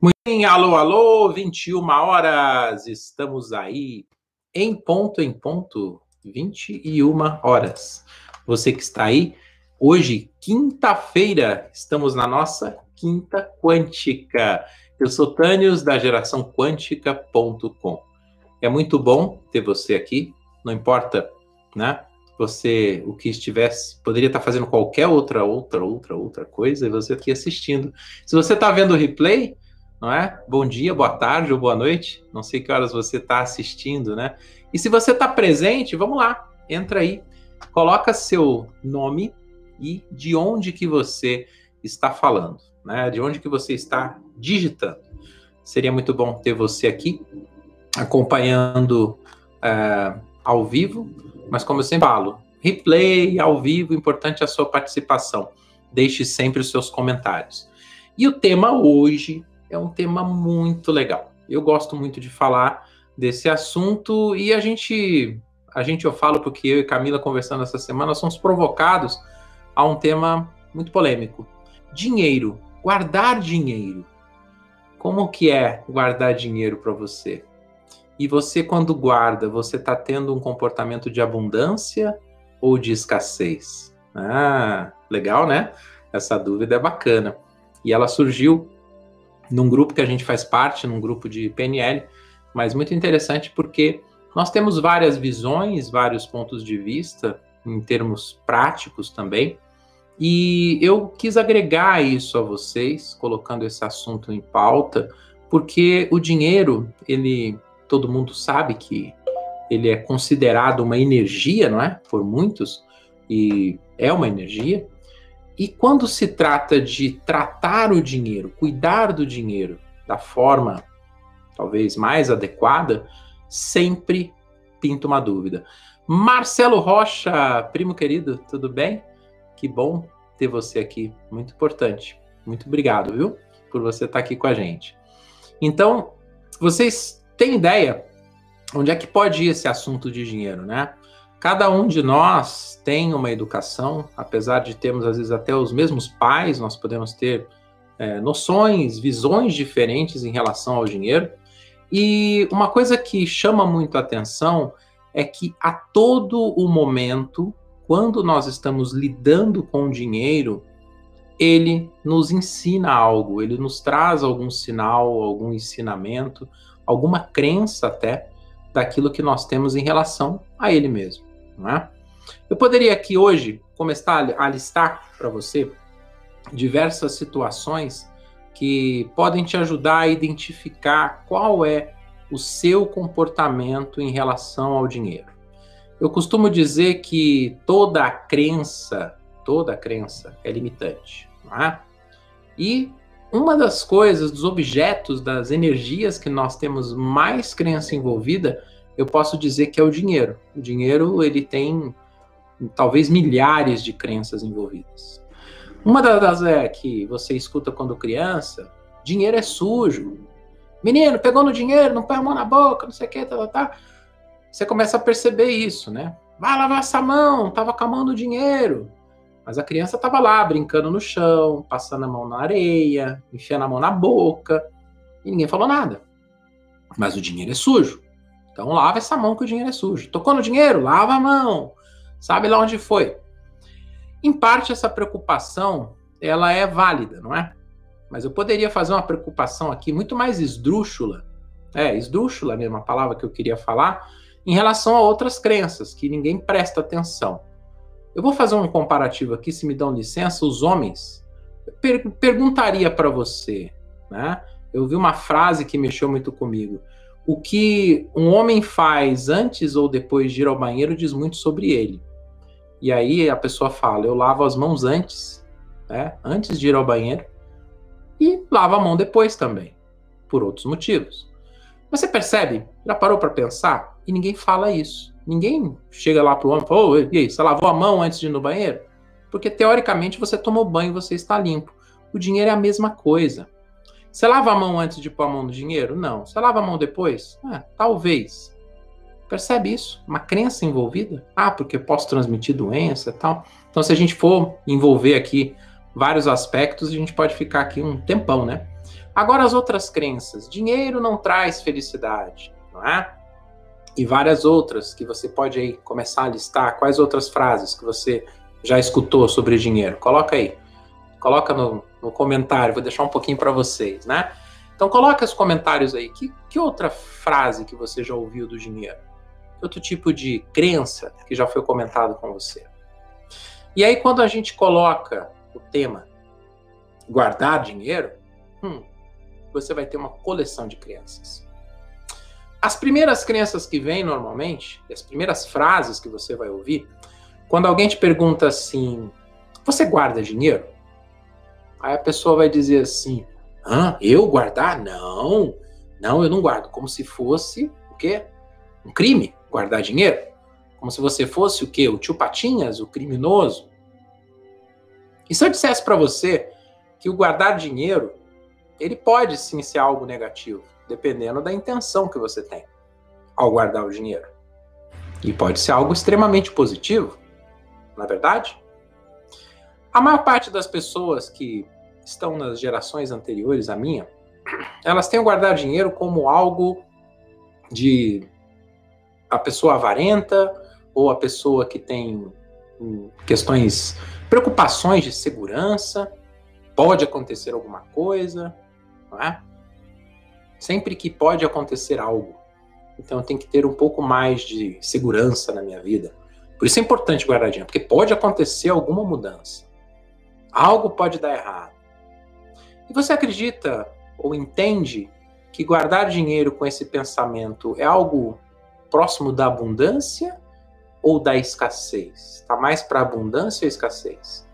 Muito bem, alô, alô, 21 horas, estamos aí em ponto, em ponto, 21 horas. Você que está aí, hoje, quinta-feira, estamos na nossa quinta quântica. Eu sou Tânios, da geração quântica.com. É muito bom ter você aqui, não importa, né? Você, o que estivesse, poderia estar fazendo qualquer outra, outra, outra, outra coisa e você aqui assistindo. Se você está vendo o replay, não é? Bom dia, boa tarde ou boa noite. Não sei que horas você está assistindo, né? E se você está presente, vamos lá, entra aí, coloca seu nome e de onde que você está falando, né? De onde que você está digitando. Seria muito bom ter você aqui acompanhando uh, ao vivo, mas como eu sempre falo, replay ao vivo, importante a sua participação. Deixe sempre os seus comentários. E o tema hoje é um tema muito legal. Eu gosto muito de falar desse assunto e a gente, a gente eu falo porque eu e Camila conversando essa semana somos provocados a um tema muito polêmico. Dinheiro, guardar dinheiro. Como que é guardar dinheiro para você? E você quando guarda, você está tendo um comportamento de abundância ou de escassez? Ah, legal, né? Essa dúvida é bacana. E ela surgiu num grupo que a gente faz parte, num grupo de PNL, mas muito interessante porque nós temos várias visões, vários pontos de vista, em termos práticos também, e eu quis agregar isso a vocês, colocando esse assunto em pauta, porque o dinheiro, ele, todo mundo sabe que ele é considerado uma energia, não é? Por muitos, e é uma energia, e quando se trata de tratar o dinheiro, cuidar do dinheiro da forma talvez mais adequada, sempre pinta uma dúvida. Marcelo Rocha, primo querido, tudo bem? Que bom ter você aqui, muito importante. Muito obrigado, viu? Por você estar aqui com a gente. Então, vocês têm ideia onde é que pode ir esse assunto de dinheiro, né? Cada um de nós tem uma educação, apesar de termos às vezes até os mesmos pais, nós podemos ter é, noções, visões diferentes em relação ao dinheiro. E uma coisa que chama muito a atenção é que a todo o momento, quando nós estamos lidando com o dinheiro, ele nos ensina algo, ele nos traz algum sinal, algum ensinamento, alguma crença até daquilo que nós temos em relação a ele mesmo. Né? Eu poderia aqui hoje começar a listar para você diversas situações que podem te ajudar a identificar qual é o seu comportamento em relação ao dinheiro. Eu costumo dizer que toda a crença, toda a crença é limitante, é? E uma das coisas, dos objetos, das energias que nós temos mais crença envolvida eu posso dizer que é o dinheiro. O dinheiro ele tem talvez milhares de crenças envolvidas. Uma das é que você escuta quando criança, dinheiro é sujo. Menino, pegou no dinheiro, não põe a mão na boca, não sei o que, tá, tá, tá. Você começa a perceber isso, né? Vai lavar essa mão, tava com a mão no dinheiro. Mas a criança tava lá brincando no chão, passando a mão na areia, enfiando a mão na boca, e ninguém falou nada. Mas o dinheiro é sujo. Então lava essa mão que o dinheiro é sujo. Tocou no dinheiro? Lava a mão. Sabe lá onde foi. Em parte essa preocupação, ela é válida, não é? Mas eu poderia fazer uma preocupação aqui muito mais esdrúxula. É, esdrúxula mesmo a palavra que eu queria falar, em relação a outras crenças que ninguém presta atenção. Eu vou fazer um comparativo aqui, se me dão licença, os homens. Per perguntaria para você, né? Eu vi uma frase que mexeu muito comigo o que um homem faz antes ou depois de ir ao banheiro diz muito sobre ele. E aí a pessoa fala: eu lavo as mãos antes, né, antes de ir ao banheiro, e lavo a mão depois também, por outros motivos. Você percebe? Já parou para pensar? E ninguém fala isso. Ninguém chega lá pro homem e fala: oh, e aí, você lavou a mão antes de ir no banheiro? Porque teoricamente você tomou banho e você está limpo. O dinheiro é a mesma coisa. Você lava a mão antes de pôr a mão no dinheiro? Não. Você lava a mão depois? Ah, talvez. Percebe isso? Uma crença envolvida? Ah, porque posso transmitir doença e tal. Então, se a gente for envolver aqui vários aspectos, a gente pode ficar aqui um tempão, né? Agora as outras crenças. Dinheiro não traz felicidade, não é? E várias outras que você pode aí começar a listar. Quais outras frases que você já escutou sobre dinheiro? Coloca aí. Coloca no, no comentário, vou deixar um pouquinho para vocês, né? Então coloca os comentários aí. Que, que outra frase que você já ouviu do dinheiro? Que outro tipo de crença que já foi comentado com você? E aí quando a gente coloca o tema guardar dinheiro, hum, você vai ter uma coleção de crenças. As primeiras crenças que vêm normalmente, as primeiras frases que você vai ouvir, quando alguém te pergunta assim: Você guarda dinheiro? Aí a pessoa vai dizer assim: Hã? Eu guardar? Não, não, eu não guardo. Como se fosse o quê? Um crime guardar dinheiro? Como se você fosse o quê? O tio Patinhas, o criminoso? E se eu dissesse para você que o guardar dinheiro, ele pode sim ser algo negativo, dependendo da intenção que você tem ao guardar o dinheiro. E pode ser algo extremamente positivo, na é verdade? A maior parte das pessoas que estão nas gerações anteriores à minha, elas têm o guardar dinheiro como algo de a pessoa avarenta ou a pessoa que tem hum, questões, preocupações de segurança, pode acontecer alguma coisa, não é? Sempre que pode acontecer algo. Então eu tenho que ter um pouco mais de segurança na minha vida. Por isso é importante guardar dinheiro, porque pode acontecer alguma mudança. Algo pode dar errado. E você acredita ou entende que guardar dinheiro com esse pensamento é algo próximo da abundância ou da escassez? Está mais para abundância ou escassez?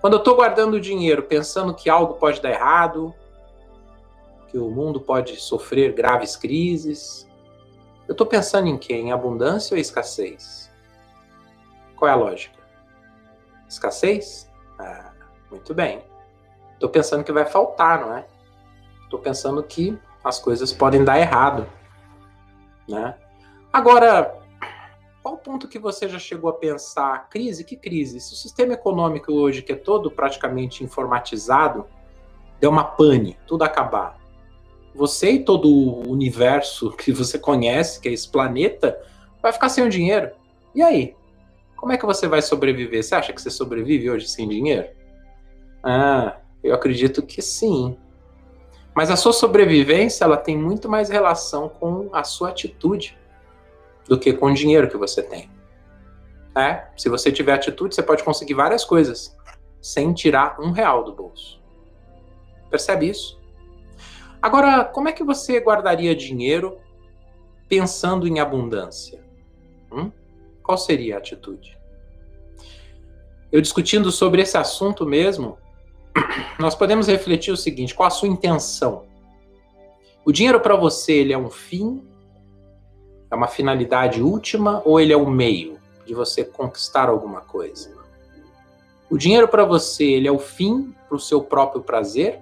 Quando eu estou guardando dinheiro pensando que algo pode dar errado, que o mundo pode sofrer graves crises, eu estou pensando em quê? Em abundância ou escassez? Qual é a lógica? Escassez? Ah, muito bem. Estou pensando que vai faltar, não é? Estou pensando que as coisas podem dar errado, né? Agora, qual ponto que você já chegou a pensar? Crise? Que crise? Se o sistema econômico hoje, que é todo praticamente informatizado, deu uma pane, tudo acabar. Você e todo o universo que você conhece, que é esse planeta, vai ficar sem o dinheiro. E aí? Como é que você vai sobreviver? Você acha que você sobrevive hoje sem dinheiro? Ah, eu acredito que sim. Mas a sua sobrevivência ela tem muito mais relação com a sua atitude do que com o dinheiro que você tem. É, se você tiver atitude, você pode conseguir várias coisas sem tirar um real do bolso. Percebe isso? Agora, como é que você guardaria dinheiro pensando em abundância? Hum? Qual seria a atitude? Eu discutindo sobre esse assunto mesmo, nós podemos refletir o seguinte: qual a sua intenção? O dinheiro para você ele é um fim, é uma finalidade última ou ele é um meio de você conquistar alguma coisa? O dinheiro para você ele é o fim para o seu próprio prazer?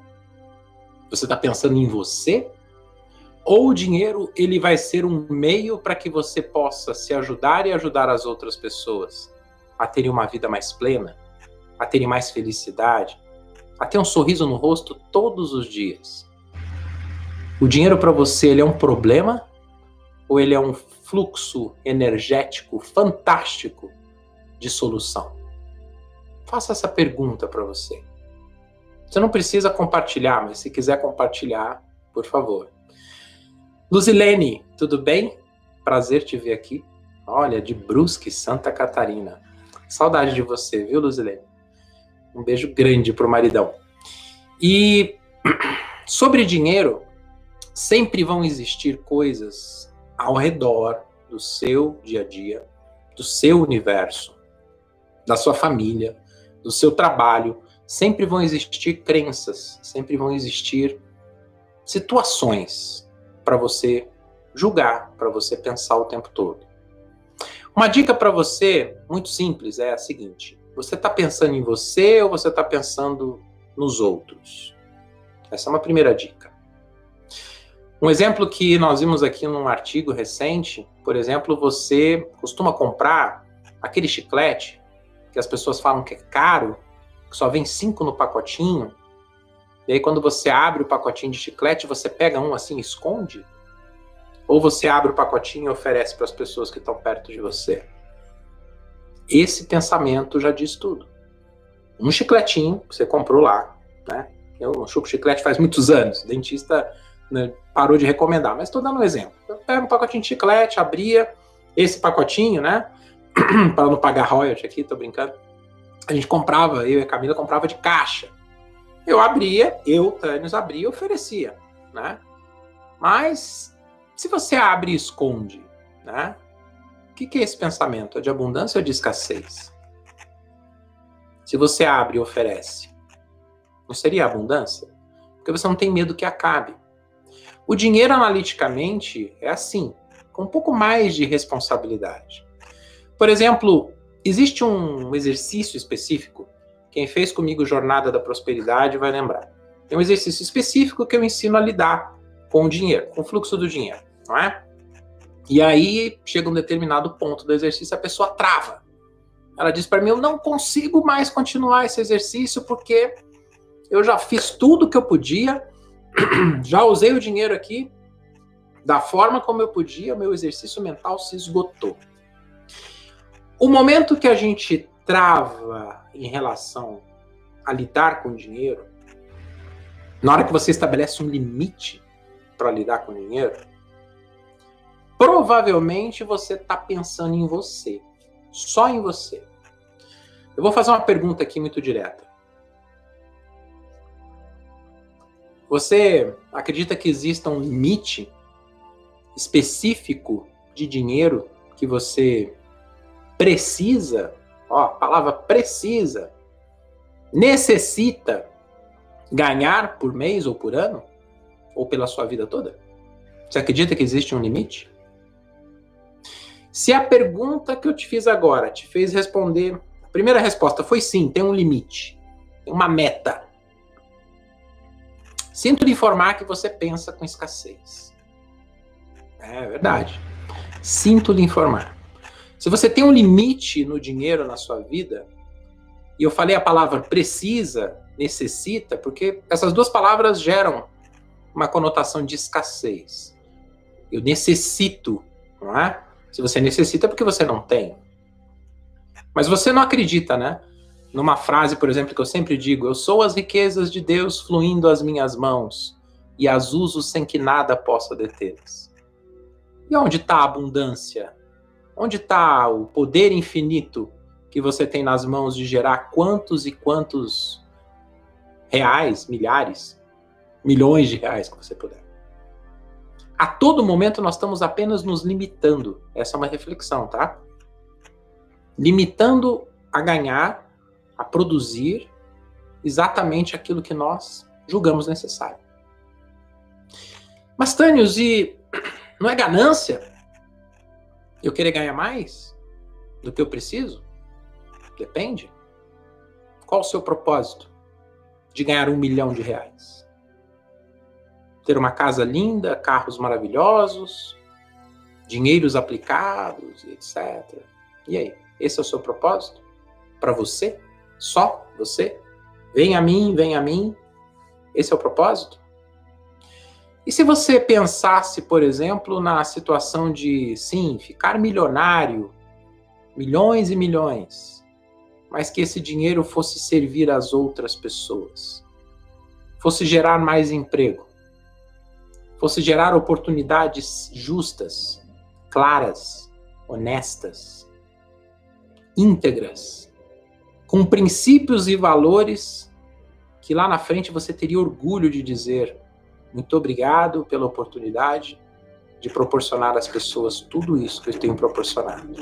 Você está pensando em você? Ou o dinheiro ele vai ser um meio para que você possa se ajudar e ajudar as outras pessoas a terem uma vida mais plena, a terem mais felicidade, a ter um sorriso no rosto todos os dias. O dinheiro para você ele é um problema ou ele é um fluxo energético fantástico de solução? Faça essa pergunta para você. Você não precisa compartilhar, mas se quiser compartilhar, por favor. Luzilene, tudo bem? Prazer te ver aqui. Olha, de Brusque, Santa Catarina. Saudade de você, viu, Luzilene? Um beijo grande pro maridão. E sobre dinheiro, sempre vão existir coisas ao redor do seu dia a dia, do seu universo, da sua família, do seu trabalho. Sempre vão existir crenças, sempre vão existir situações para você julgar, para você pensar o tempo todo. Uma dica para você, muito simples, é a seguinte: você está pensando em você ou você está pensando nos outros? Essa é uma primeira dica. Um exemplo que nós vimos aqui num artigo recente, por exemplo, você costuma comprar aquele chiclete que as pessoas falam que é caro, que só vem cinco no pacotinho. E aí, quando você abre o pacotinho de chiclete, você pega um assim esconde? Ou você abre o pacotinho e oferece para as pessoas que estão perto de você? Esse pensamento já diz tudo. Um chicletinho que você comprou lá, né? Eu chupo chiclete faz muitos anos. O dentista né, parou de recomendar, mas estou dando um exemplo. Eu pego um pacotinho de chiclete, abria esse pacotinho, né? para não pagar royalty aqui, tô brincando. A gente comprava, eu e a Camila comprava de caixa. Eu abria, eu, Tânis, abria e oferecia, né? Mas se você abre e esconde, né? O que, que é esse pensamento? É de abundância ou de escassez? Se você abre e oferece, não seria abundância? Porque você não tem medo que acabe. O dinheiro, analiticamente, é assim, com um pouco mais de responsabilidade. Por exemplo, existe um exercício específico quem fez comigo Jornada da Prosperidade vai lembrar. Tem um exercício específico que eu ensino a lidar com o dinheiro, com o fluxo do dinheiro, não é? E aí chega um determinado ponto do exercício, a pessoa trava. Ela diz para mim: Eu não consigo mais continuar esse exercício porque eu já fiz tudo que eu podia, já usei o dinheiro aqui da forma como eu podia, o meu exercício mental se esgotou. O momento que a gente trava em relação a lidar com dinheiro, na hora que você estabelece um limite para lidar com dinheiro, provavelmente você está pensando em você, só em você. Eu vou fazer uma pergunta aqui muito direta. Você acredita que exista um limite específico de dinheiro que você precisa Ó, a palavra precisa, necessita ganhar por mês ou por ano? Ou pela sua vida toda? Você acredita que existe um limite? Se a pergunta que eu te fiz agora te fez responder, a primeira resposta foi sim, tem um limite, tem uma meta. Sinto lhe informar que você pensa com escassez. É verdade. Sinto lhe informar. Se você tem um limite no dinheiro na sua vida, e eu falei a palavra precisa, necessita, porque essas duas palavras geram uma conotação de escassez. Eu necessito, não é? Se você necessita, é porque você não tem. Mas você não acredita, né? Numa frase, por exemplo, que eu sempre digo: Eu sou as riquezas de Deus fluindo às minhas mãos e as uso sem que nada possa detê-las. E onde está a abundância Onde está o poder infinito que você tem nas mãos de gerar quantos e quantos reais, milhares, milhões de reais que você puder? A todo momento nós estamos apenas nos limitando. Essa é uma reflexão, tá? Limitando a ganhar, a produzir exatamente aquilo que nós julgamos necessário. Mas, Tânios, e não é ganância? Eu querer ganhar mais do que eu preciso? Depende. Qual o seu propósito de ganhar um milhão de reais? Ter uma casa linda, carros maravilhosos, dinheiros aplicados, etc. E aí? Esse é o seu propósito? Para você? Só você? Vem a mim, vem a mim. Esse é o propósito? E se você pensasse, por exemplo, na situação de, sim, ficar milionário, milhões e milhões, mas que esse dinheiro fosse servir às outras pessoas, fosse gerar mais emprego, fosse gerar oportunidades justas, claras, honestas, íntegras, com princípios e valores que lá na frente você teria orgulho de dizer: muito obrigado pela oportunidade de proporcionar às pessoas tudo isso que eu tenho proporcionado.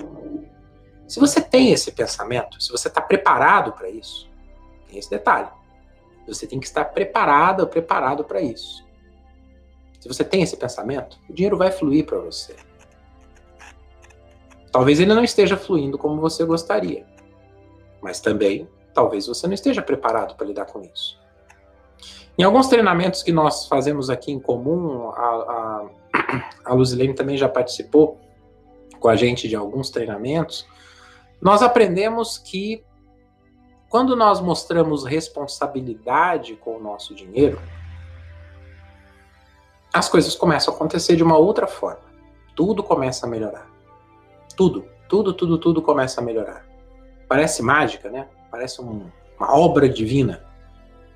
Se você tem esse pensamento, se você está preparado para isso, tem esse detalhe. Você tem que estar preparado preparado para isso. Se você tem esse pensamento, o dinheiro vai fluir para você. Talvez ele não esteja fluindo como você gostaria, mas também talvez você não esteja preparado para lidar com isso. Em alguns treinamentos que nós fazemos aqui em comum, a, a, a Luzilene também já participou com a gente de alguns treinamentos, nós aprendemos que quando nós mostramos responsabilidade com o nosso dinheiro, as coisas começam a acontecer de uma outra forma. Tudo começa a melhorar. Tudo, tudo, tudo, tudo começa a melhorar. Parece mágica, né? Parece um, uma obra divina.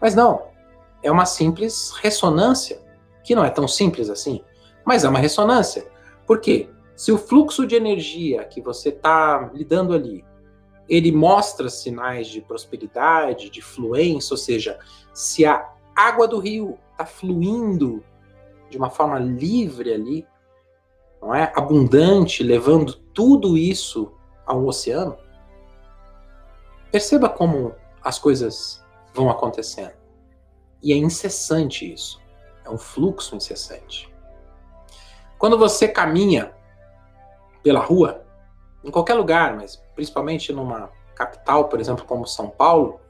Mas não. É uma simples ressonância, que não é tão simples assim, mas é uma ressonância. Por quê? Se o fluxo de energia que você está lidando ali, ele mostra sinais de prosperidade, de fluência, ou seja, se a água do rio está fluindo de uma forma livre ali, não é? Abundante, levando tudo isso ao oceano. Perceba como as coisas vão acontecendo. E é incessante isso. É um fluxo incessante. Quando você caminha pela rua, em qualquer lugar, mas principalmente numa capital, por exemplo, como São Paulo,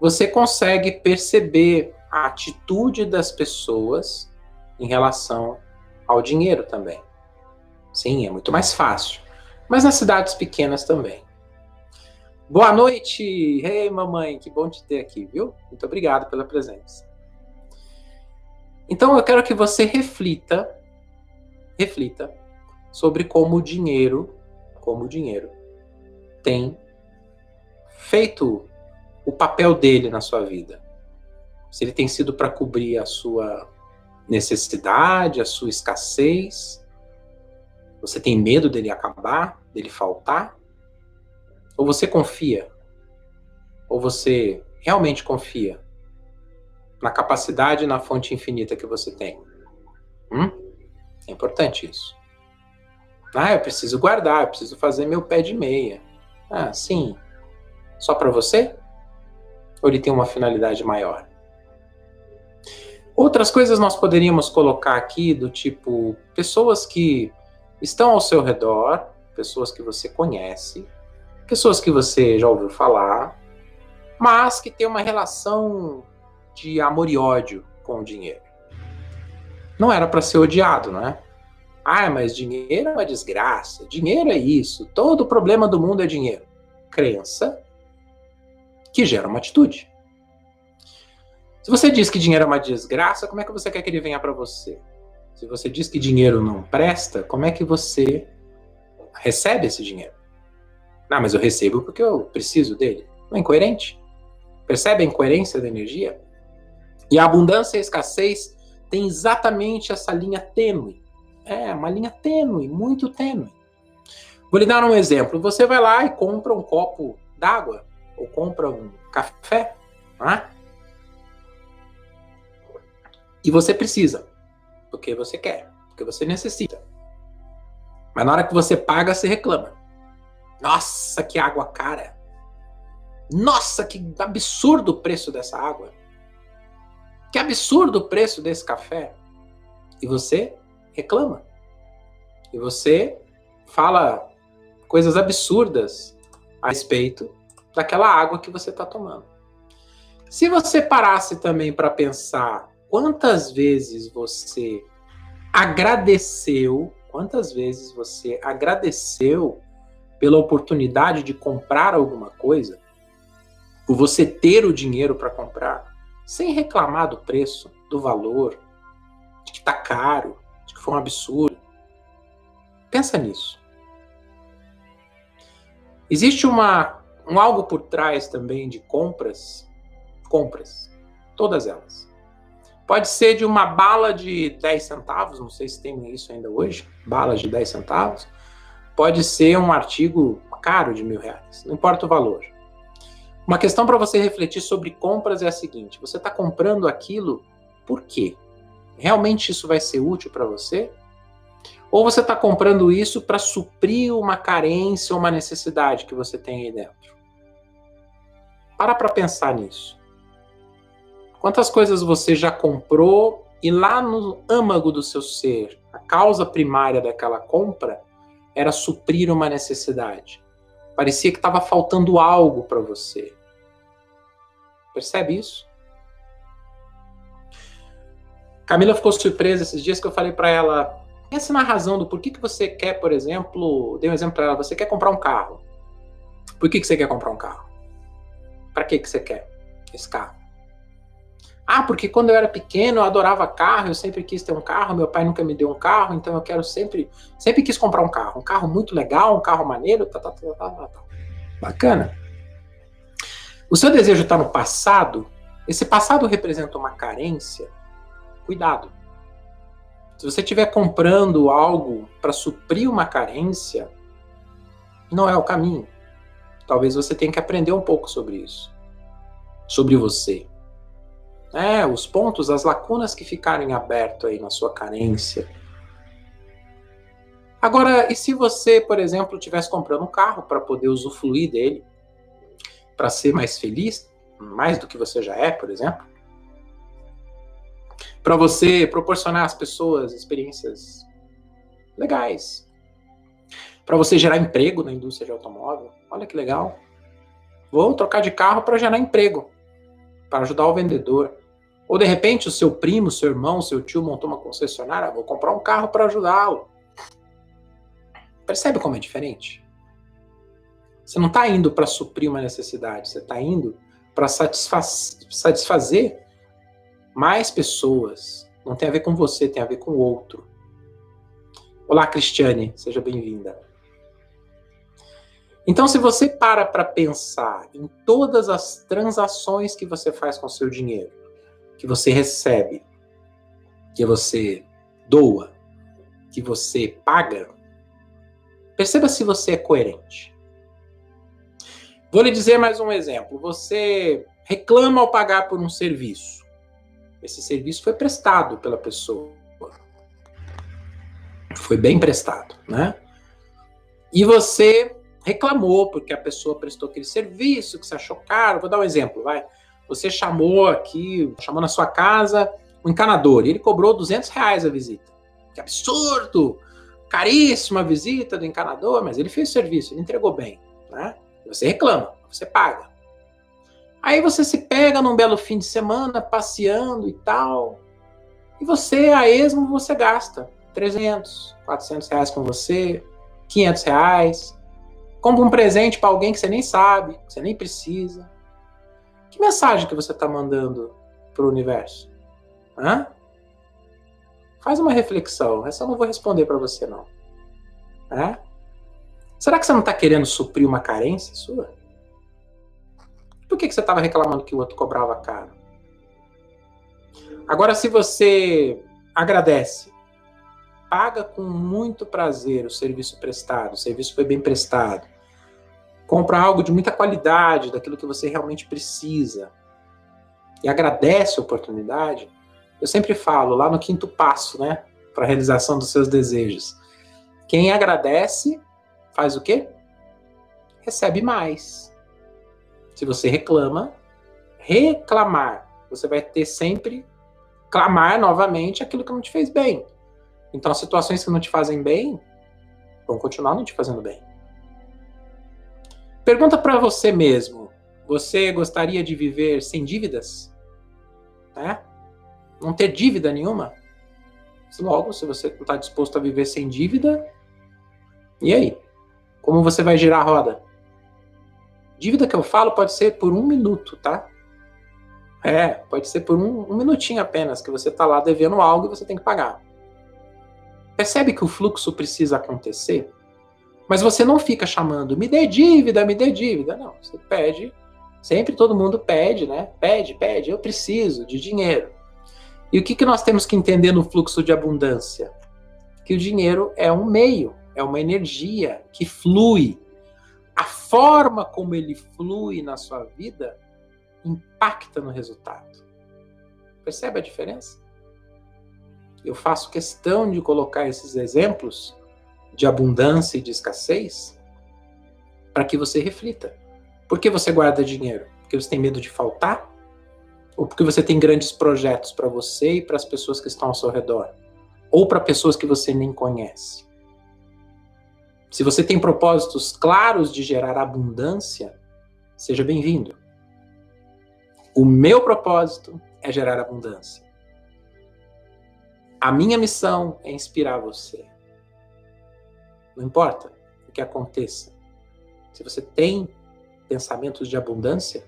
você consegue perceber a atitude das pessoas em relação ao dinheiro também. Sim, é muito mais fácil. Mas nas cidades pequenas também. Boa noite! Ei, mamãe, que bom te ter aqui, viu? Muito obrigado pela presença. Então eu quero que você reflita, reflita sobre como o dinheiro, como o dinheiro tem feito o papel dele na sua vida. Se ele tem sido para cobrir a sua necessidade, a sua escassez, você tem medo dele acabar, dele faltar? Ou você confia? Ou você realmente confia na capacidade e na fonte infinita que você tem? Hum? É importante isso. Ah, eu preciso guardar, eu preciso fazer meu pé de meia. Ah, sim. Só para você? Ou ele tem uma finalidade maior? Outras coisas nós poderíamos colocar aqui, do tipo pessoas que estão ao seu redor, pessoas que você conhece, pessoas que você já ouviu falar, mas que tem uma relação de amor e ódio com o dinheiro. Não era para ser odiado, não é? Ah, mas dinheiro é uma desgraça, dinheiro é isso, todo problema do mundo é dinheiro. Crença que gera uma atitude. Se você diz que dinheiro é uma desgraça, como é que você quer que ele venha para você? Se você diz que dinheiro não presta, como é que você recebe esse dinheiro? Não, mas eu recebo porque eu preciso dele. Não é incoerente? Percebe a incoerência da energia? E a abundância e a escassez tem exatamente essa linha tênue é, uma linha tênue, muito tênue. Vou lhe dar um exemplo. Você vai lá e compra um copo d'água, ou compra um café, né? E você precisa, porque você quer, porque você necessita. Mas na hora que você paga, você reclama. Nossa, que água cara! Nossa, que absurdo o preço dessa água! Que absurdo o preço desse café! E você reclama. E você fala coisas absurdas a respeito daquela água que você está tomando. Se você parasse também para pensar quantas vezes você agradeceu, quantas vezes você agradeceu pela oportunidade de comprar alguma coisa, por você ter o dinheiro para comprar, sem reclamar do preço, do valor, de que está caro, foi um absurdo. Pensa nisso. Existe uma, um algo por trás também de compras, compras, todas elas. Pode ser de uma bala de 10 centavos, não sei se tem isso ainda hoje, balas de 10 centavos. Pode ser um artigo caro de mil reais, não importa o valor. Uma questão para você refletir sobre compras é a seguinte: você está comprando aquilo por quê? Realmente isso vai ser útil para você? Ou você está comprando isso para suprir uma carência ou uma necessidade que você tem aí dentro? Para para pensar nisso. Quantas coisas você já comprou e lá no âmago do seu ser, a causa primária daquela compra era suprir uma necessidade. Parecia que estava faltando algo para você. Percebe isso? Camila ficou surpresa esses dias que eu falei para ela: pensa na razão do porquê que você quer, por exemplo, dei um exemplo para ela: você quer comprar um carro. Por que, que você quer comprar um carro? Para que que você quer esse carro? Ah, porque quando eu era pequeno eu adorava carro, eu sempre quis ter um carro, meu pai nunca me deu um carro, então eu quero sempre, sempre quis comprar um carro, um carro muito legal, um carro maneiro, tá, tá, tá, tá, tá. tá. Bacana. O seu desejo está no passado, esse passado representa uma carência, cuidado. Se você estiver comprando algo para suprir uma carência, não é o caminho. Talvez você tenha que aprender um pouco sobre isso. Sobre você. É, os pontos, as lacunas que ficarem abertos aí na sua carência. Agora, e se você, por exemplo, estivesse comprando um carro para poder usufruir dele, para ser mais feliz, mais do que você já é, por exemplo? Para você proporcionar às pessoas experiências legais. Para você gerar emprego na indústria de automóvel. Olha que legal. Vou trocar de carro para gerar emprego, para ajudar o vendedor. Ou de repente o seu primo, seu irmão, seu tio montou uma concessionária, vou comprar um carro para ajudá-lo. Percebe como é diferente? Você não está indo para suprir uma necessidade, você está indo para satisfaz satisfazer mais pessoas. Não tem a ver com você, tem a ver com o outro. Olá, Cristiane, seja bem-vinda. Então, se você para para pensar em todas as transações que você faz com seu dinheiro, que você recebe, que você doa, que você paga, perceba se você é coerente. Vou lhe dizer mais um exemplo. Você reclama ao pagar por um serviço. Esse serviço foi prestado pela pessoa. Foi bem prestado, né? E você reclamou porque a pessoa prestou aquele serviço que você achou caro. Vou dar um exemplo, vai. Você chamou aqui, chamou na sua casa um encanador e ele cobrou 200 reais a visita. Que absurdo! Caríssima visita do encanador, mas ele fez o serviço, ele entregou bem, né? Você reclama, você paga. Aí você se pega num belo fim de semana, passeando e tal. E você, a esmo, você gasta 300, 400 reais com você, 500 reais. Compra um presente para alguém que você nem sabe, que você nem precisa. Que mensagem que você está mandando para o universo? Hã? Faz uma reflexão. Essa eu não vou responder para você, não. É? Será que você não está querendo suprir uma carência sua? Por que, que você estava reclamando que o outro cobrava caro? Agora, se você agradece, paga com muito prazer o serviço prestado, o serviço foi bem prestado, compra algo de muita qualidade, daquilo que você realmente precisa, e agradece a oportunidade, eu sempre falo lá no quinto passo, né, para a realização dos seus desejos. Quem agradece faz o quê? Recebe mais. Se você reclama, reclamar, você vai ter sempre clamar novamente aquilo que não te fez bem. Então, as situações que não te fazem bem vão continuar não te fazendo bem. Pergunta para você mesmo: você gostaria de viver sem dívidas? É? Não ter dívida nenhuma? Logo, se você não está disposto a viver sem dívida, e aí? Como você vai girar a roda? Dívida que eu falo pode ser por um minuto, tá? É, pode ser por um, um minutinho apenas, que você está lá devendo algo e você tem que pagar. Percebe que o fluxo precisa acontecer? Mas você não fica chamando, me dê dívida, me dê dívida. Não, você pede, sempre todo mundo pede, né? Pede, pede, eu preciso de dinheiro. E o que, que nós temos que entender no fluxo de abundância? Que o dinheiro é um meio, é uma energia que flui. A forma como ele flui na sua vida impacta no resultado. Percebe a diferença? Eu faço questão de colocar esses exemplos de abundância e de escassez para que você reflita. Por que você guarda dinheiro? Porque você tem medo de faltar? Ou porque você tem grandes projetos para você e para as pessoas que estão ao seu redor? Ou para pessoas que você nem conhece? Se você tem propósitos claros de gerar abundância, seja bem-vindo. O meu propósito é gerar abundância. A minha missão é inspirar você. Não importa o que aconteça. Se você tem pensamentos de abundância,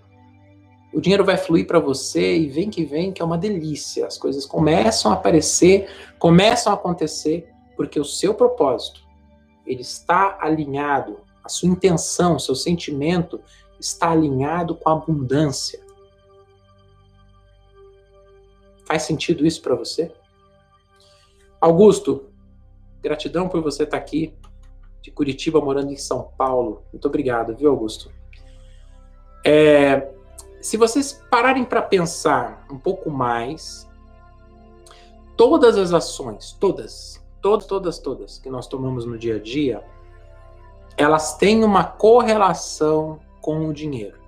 o dinheiro vai fluir para você e vem que vem, que é uma delícia. As coisas começam a aparecer, começam a acontecer, porque o seu propósito, ele está alinhado, a sua intenção, o seu sentimento está alinhado com a abundância. Faz sentido isso para você? Augusto, gratidão por você estar aqui, de Curitiba, morando em São Paulo. Muito obrigado, viu, Augusto? É, se vocês pararem para pensar um pouco mais, todas as ações, todas, todas, todas, todas que nós tomamos no dia a dia, elas têm uma correlação com o dinheiro.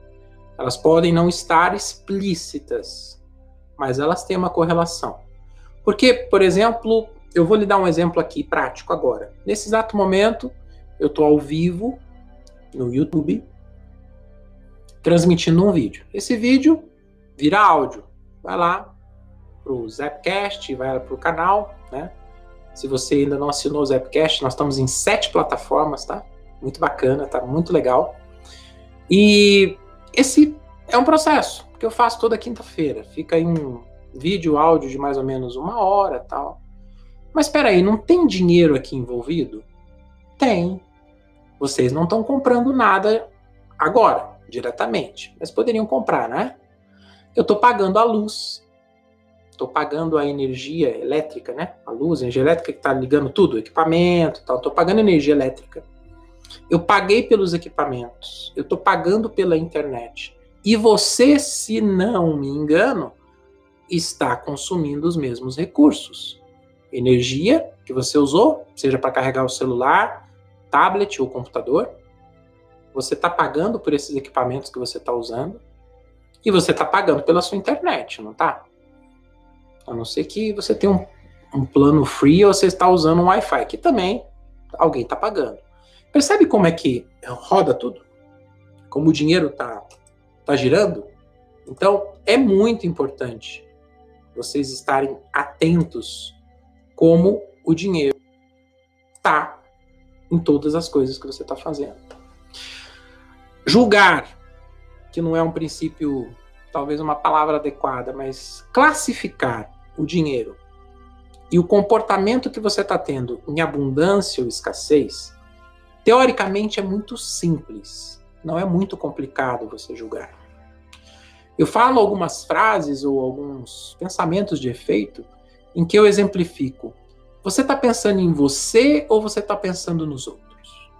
Elas podem não estar explícitas, mas elas têm uma correlação. Porque, por exemplo, eu vou lhe dar um exemplo aqui prático agora. Nesse exato momento, eu estou ao vivo no YouTube transmitindo um vídeo. Esse vídeo vira áudio. Vai lá pro Zapcast, vai para o canal, né? Se você ainda não assinou o Zapcast, nós estamos em sete plataformas, tá? Muito bacana, tá muito legal. E esse é um processo que eu faço toda quinta-feira. Fica em vídeo, áudio de mais ou menos uma hora, tal. Mas espera aí, não tem dinheiro aqui envolvido? Tem. Vocês não estão comprando nada agora diretamente, mas poderiam comprar, né? Eu estou pagando a luz, estou pagando a energia elétrica, né? A luz, a energia elétrica que está ligando tudo, equipamento, tal. Estou pagando energia elétrica. Eu paguei pelos equipamentos, eu estou pagando pela internet. E você, se não me engano, está consumindo os mesmos recursos. Energia que você usou, seja para carregar o celular, tablet ou computador, você está pagando por esses equipamentos que você está usando e você está pagando pela sua internet, não tá? A não ser que você tenha um, um plano free ou você está usando um Wi-Fi, que também alguém está pagando. Percebe como é que roda tudo? Como o dinheiro está tá girando? Então, é muito importante vocês estarem atentos como o dinheiro está em todas as coisas que você está fazendo. Julgar, que não é um princípio, talvez uma palavra adequada, mas classificar o dinheiro e o comportamento que você está tendo em abundância ou escassez, teoricamente é muito simples, não é muito complicado você julgar. Eu falo algumas frases ou alguns pensamentos de efeito em que eu exemplifico. Você está pensando em você ou você está pensando nos outros?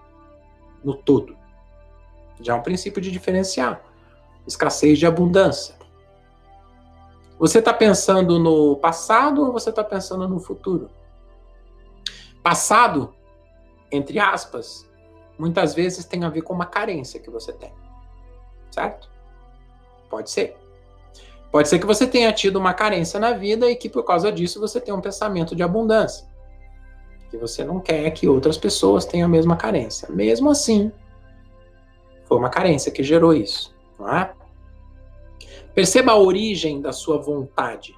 No todo. Já é um princípio de diferenciar. Escassez de abundância. Você está pensando no passado ou você está pensando no futuro? Passado, entre aspas, muitas vezes tem a ver com uma carência que você tem. Certo? Pode ser. Pode ser que você tenha tido uma carência na vida e que por causa disso você tenha um pensamento de abundância. Que você não quer que outras pessoas tenham a mesma carência. Mesmo assim, foi uma carência que gerou isso, não é? Perceba a origem da sua vontade,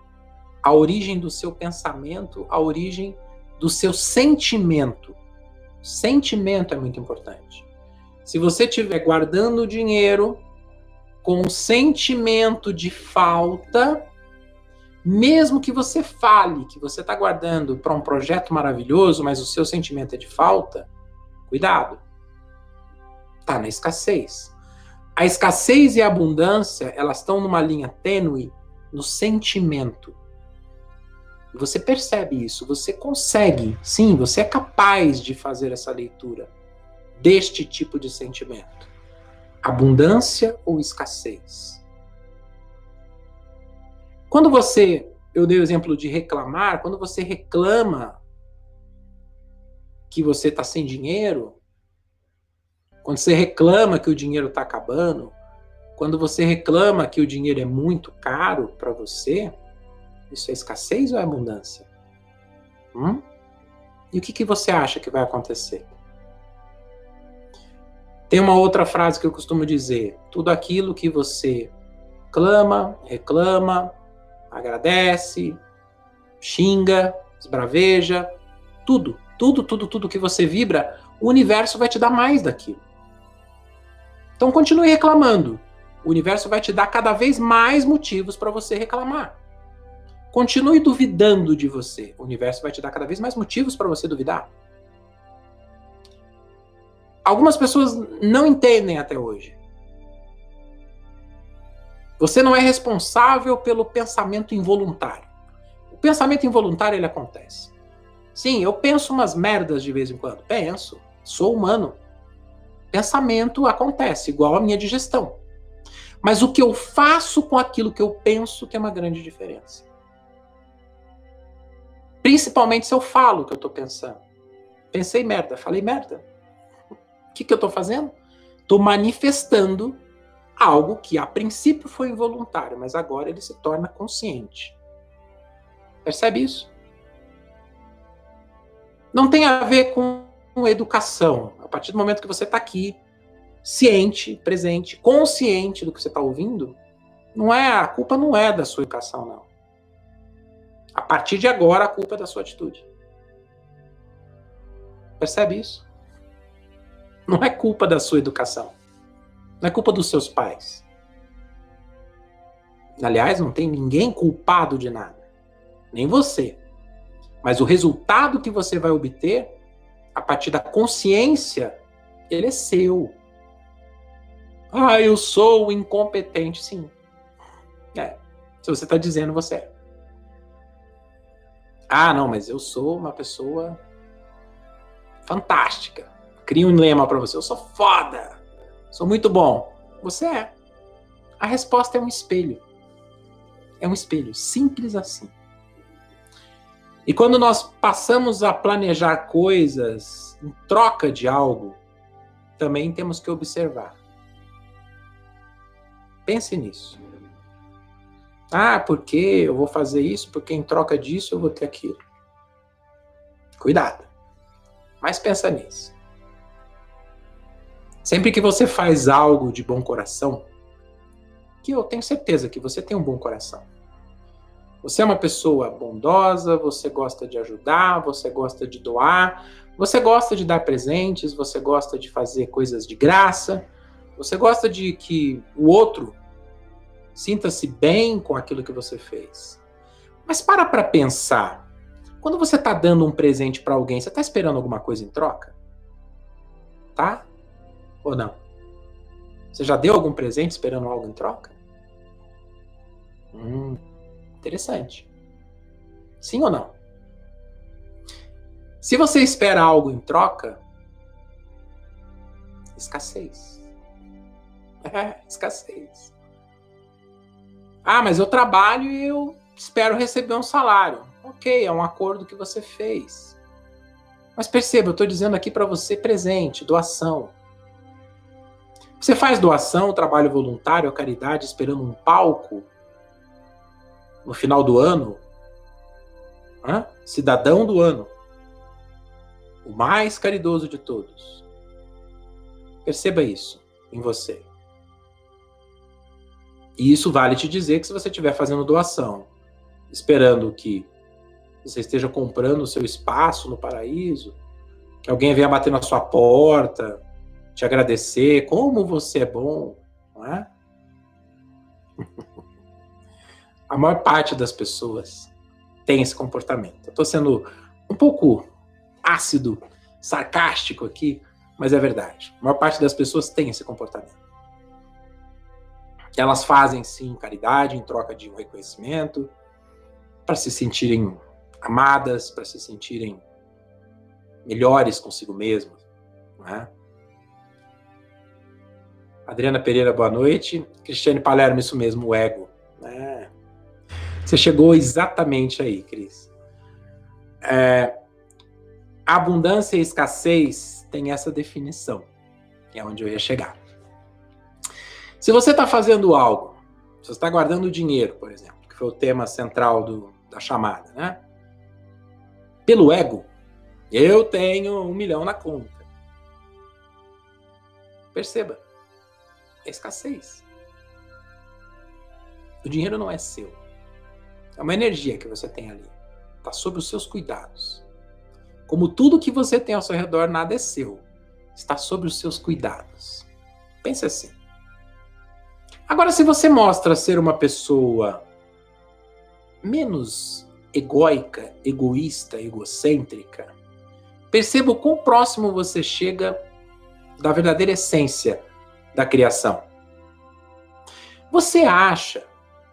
a origem do seu pensamento, a origem do seu sentimento. Sentimento é muito importante. Se você estiver guardando dinheiro com sentimento de falta, mesmo que você fale que você está guardando para um projeto maravilhoso, mas o seu sentimento é de falta, cuidado está na escassez. A escassez e a abundância, elas estão numa linha tênue no sentimento. Você percebe isso, você consegue, sim, você é capaz de fazer essa leitura deste tipo de sentimento. Abundância ou escassez? Quando você, eu dei o exemplo de reclamar, quando você reclama que você está sem dinheiro, quando você reclama que o dinheiro está acabando, quando você reclama que o dinheiro é muito caro para você, isso é escassez ou é abundância? Hum? E o que, que você acha que vai acontecer? Tem uma outra frase que eu costumo dizer: tudo aquilo que você clama, reclama, agradece, xinga, esbraveja, tudo, tudo, tudo, tudo que você vibra, o universo vai te dar mais daquilo. Então continue reclamando. o universo vai te dar cada vez mais motivos para você reclamar. Continue duvidando de você. O universo vai te dar cada vez mais motivos para você duvidar. Algumas pessoas não entendem até hoje. Você não é responsável pelo pensamento involuntário. O pensamento involuntário ele acontece. Sim, eu penso umas merdas de vez em quando. Penso. Sou humano. Pensamento acontece, igual a minha digestão. Mas o que eu faço com aquilo que eu penso tem uma grande diferença. Principalmente se eu falo o que eu estou pensando. Pensei merda, falei merda. O que, que eu estou fazendo? Estou manifestando algo que a princípio foi involuntário, mas agora ele se torna consciente. Percebe isso? Não tem a ver com educação. A partir do momento que você está aqui, ciente, presente, consciente do que você está ouvindo, não é a culpa não é da sua educação, não. A partir de agora, a culpa é da sua atitude. Percebe isso? Não é culpa da sua educação. Não é culpa dos seus pais. Aliás, não tem ninguém culpado de nada. Nem você. Mas o resultado que você vai obter a partir da consciência, ele é seu. Ah, eu sou incompetente, sim. É. Se você está dizendo, você é. Ah, não, mas eu sou uma pessoa fantástica. Cria um lema para você. Eu sou foda. Sou muito bom. Você é. A resposta é um espelho. É um espelho. Simples assim. E quando nós passamos a planejar coisas em troca de algo, também temos que observar. Pense nisso. Ah, porque eu vou fazer isso, porque em troca disso eu vou ter aquilo. Cuidado. Mas pensa nisso. Sempre que você faz algo de bom coração, que eu tenho certeza que você tem um bom coração. Você é uma pessoa bondosa, você gosta de ajudar, você gosta de doar, você gosta de dar presentes, você gosta de fazer coisas de graça, você gosta de que o outro sinta-se bem com aquilo que você fez. Mas para para pensar. Quando você está dando um presente para alguém, você está esperando alguma coisa em troca? Tá? Ou não? Você já deu algum presente esperando algo em troca? Hum. Interessante. Sim ou não? Se você espera algo em troca, escassez. É, escassez. Ah, mas eu trabalho e eu espero receber um salário. Ok, é um acordo que você fez. Mas perceba, eu estou dizendo aqui para você presente, doação. Você faz doação, trabalho voluntário, a caridade, esperando um palco no final do ano, né? cidadão do ano, o mais caridoso de todos. Perceba isso em você. E isso vale te dizer que se você estiver fazendo doação, esperando que você esteja comprando o seu espaço no paraíso, que alguém venha bater na sua porta, te agradecer, como você é bom, não é? a maior parte das pessoas tem esse comportamento. Eu estou sendo um pouco ácido, sarcástico aqui, mas é verdade. A maior parte das pessoas tem esse comportamento. Elas fazem sim caridade em troca de um reconhecimento, para se sentirem amadas, para se sentirem melhores consigo mesmas. Né? Adriana Pereira, boa noite. Cristiane Palermo, isso mesmo, o ego. Né? Você chegou exatamente aí, Cris. É, abundância e escassez tem essa definição, que é onde eu ia chegar. Se você está fazendo algo, se você está guardando dinheiro, por exemplo, que foi o tema central do, da chamada, né? Pelo ego, eu tenho um milhão na conta. Perceba, é escassez. O dinheiro não é seu. É uma energia que você tem ali. Está sob os seus cuidados. Como tudo que você tem ao seu redor, nada é seu. Está sob os seus cuidados. Pense assim. Agora, se você mostra ser uma pessoa menos egóica, egoísta, egocêntrica, perceba o quão próximo você chega da verdadeira essência da criação. Você acha,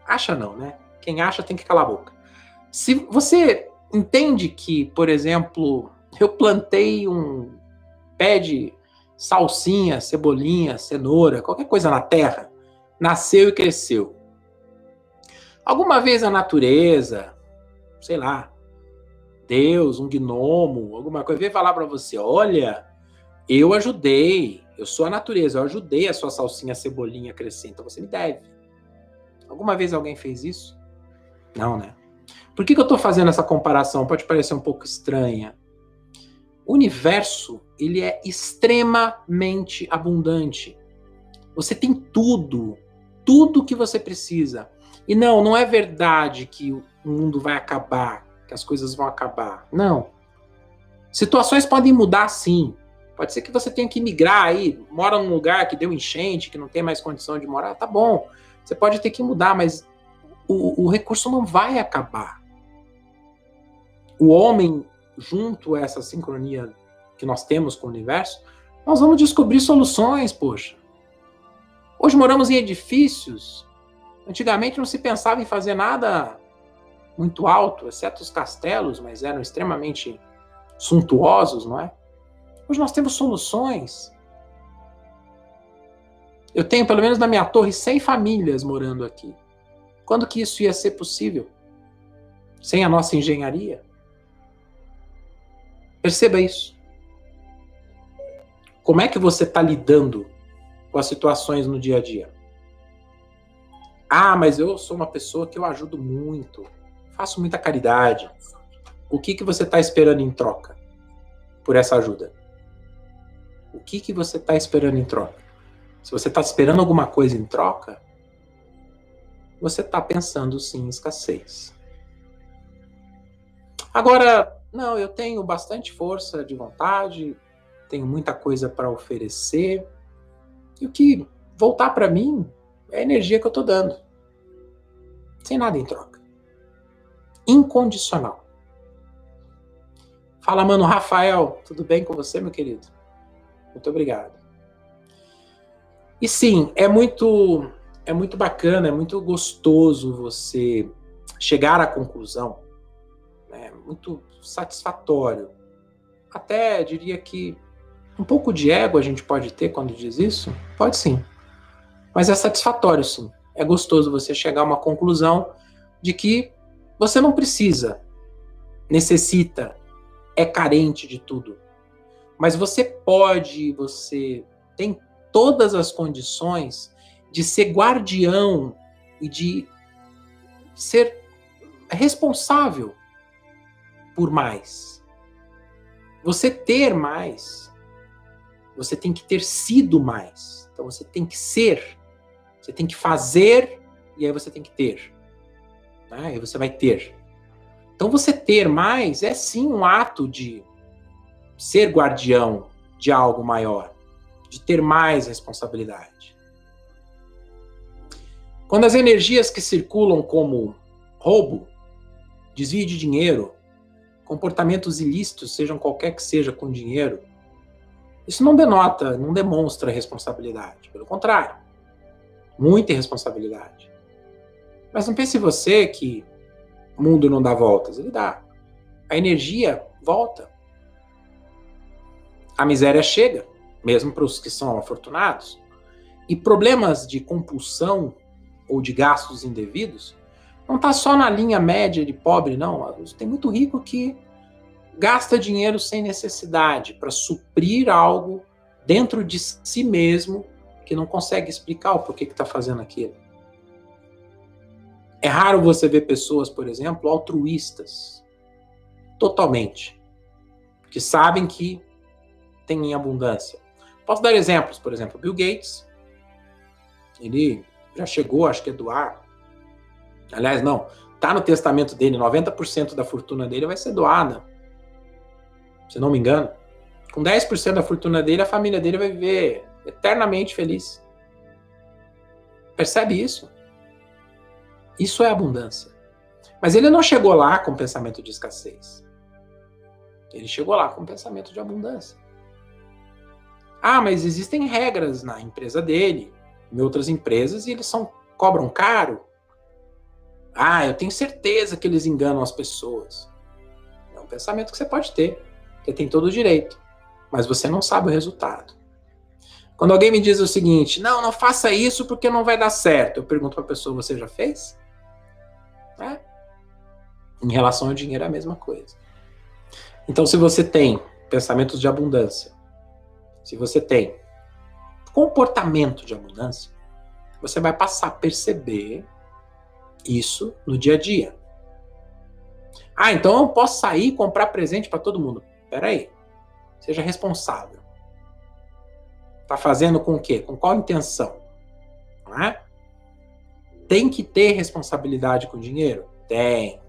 acha não, né? Quem acha tem que calar a boca. Se você entende que, por exemplo, eu plantei um pé de salsinha, cebolinha, cenoura, qualquer coisa na terra, nasceu e cresceu. Alguma vez a natureza, sei lá, Deus, um gnomo, alguma coisa, veio falar para você: olha, eu ajudei, eu sou a natureza, eu ajudei a sua salsinha, a cebolinha a crescer, então você me deve. Alguma vez alguém fez isso? Não, né? Por que, que eu estou fazendo essa comparação? Pode parecer um pouco estranha. O universo, ele é extremamente abundante. Você tem tudo, tudo que você precisa. E não, não é verdade que o mundo vai acabar, que as coisas vão acabar. Não. Situações podem mudar sim. Pode ser que você tenha que migrar aí, mora num lugar que deu enchente, que não tem mais condição de morar, tá bom. Você pode ter que mudar, mas o, o recurso não vai acabar. O homem, junto a essa sincronia que nós temos com o universo, nós vamos descobrir soluções, poxa. Hoje moramos em edifícios. Antigamente não se pensava em fazer nada muito alto, exceto os castelos, mas eram extremamente suntuosos, não é? Hoje nós temos soluções. Eu tenho, pelo menos na minha torre, 100 famílias morando aqui. Quando que isso ia ser possível? Sem a nossa engenharia? Perceba isso. Como é que você está lidando com as situações no dia a dia? Ah, mas eu sou uma pessoa que eu ajudo muito, faço muita caridade. O que, que você está esperando em troca por essa ajuda? O que, que você está esperando em troca? Se você está esperando alguma coisa em troca, você está pensando sim em escassez. Agora, não, eu tenho bastante força de vontade, tenho muita coisa para oferecer. E o que voltar para mim é a energia que eu estou dando. Sem nada em troca. Incondicional. Fala, mano, Rafael, tudo bem com você, meu querido? Muito obrigado. E sim, é muito é muito bacana, é muito gostoso você chegar à conclusão, né? muito satisfatório. Até diria que um pouco de ego a gente pode ter quando diz isso? Pode sim. Mas é satisfatório sim. É gostoso você chegar a uma conclusão de que você não precisa, necessita, é carente de tudo. Mas você pode, você tem todas as condições de ser guardião e de ser responsável por mais. Você ter mais você tem que ter sido mais. Então você tem que ser, você tem que fazer e aí você tem que ter. Né? Aí você vai ter. Então você ter mais é sim um ato de ser guardião de algo maior, de ter mais responsabilidade. Quando as energias que circulam como roubo, desvio de dinheiro, comportamentos ilícitos, sejam qualquer que seja com dinheiro, isso não denota, não demonstra responsabilidade. Pelo contrário, muita irresponsabilidade. Mas não pense você que o mundo não dá voltas. Ele dá. A energia volta. A miséria chega, mesmo para os que são afortunados. E problemas de compulsão ou de gastos indevidos não está só na linha média de pobre, não. Tem muito rico que gasta dinheiro sem necessidade para suprir algo dentro de si mesmo que não consegue explicar o porquê que está fazendo aquilo. É raro você ver pessoas, por exemplo, altruístas, totalmente, que sabem que têm em abundância. Posso dar exemplos, por exemplo, Bill Gates, ele já chegou, acho que é doar. Aliás, não, tá no testamento dele, 90% da fortuna dele vai ser doada se não me engano. Com 10% da fortuna dele, a família dele vai viver eternamente feliz. Percebe isso? Isso é abundância. Mas ele não chegou lá com pensamento de escassez. Ele chegou lá com pensamento de abundância. Ah, mas existem regras na empresa dele, em outras empresas, e eles são cobram caro. Ah, eu tenho certeza que eles enganam as pessoas. É um pensamento que você pode ter, que tem todo o direito, mas você não sabe o resultado. Quando alguém me diz o seguinte, não, não faça isso porque não vai dar certo, eu pergunto para a pessoa, você já fez? É. Em relação ao dinheiro é a mesma coisa. Então, se você tem pensamentos de abundância, se você tem comportamento de abundância, você vai passar a perceber isso no dia a dia. Ah, então eu posso sair e comprar presente para todo mundo. Espera aí. Seja responsável. Tá fazendo com o quê? Com qual intenção? Não é? Tem que ter responsabilidade com dinheiro? Tem.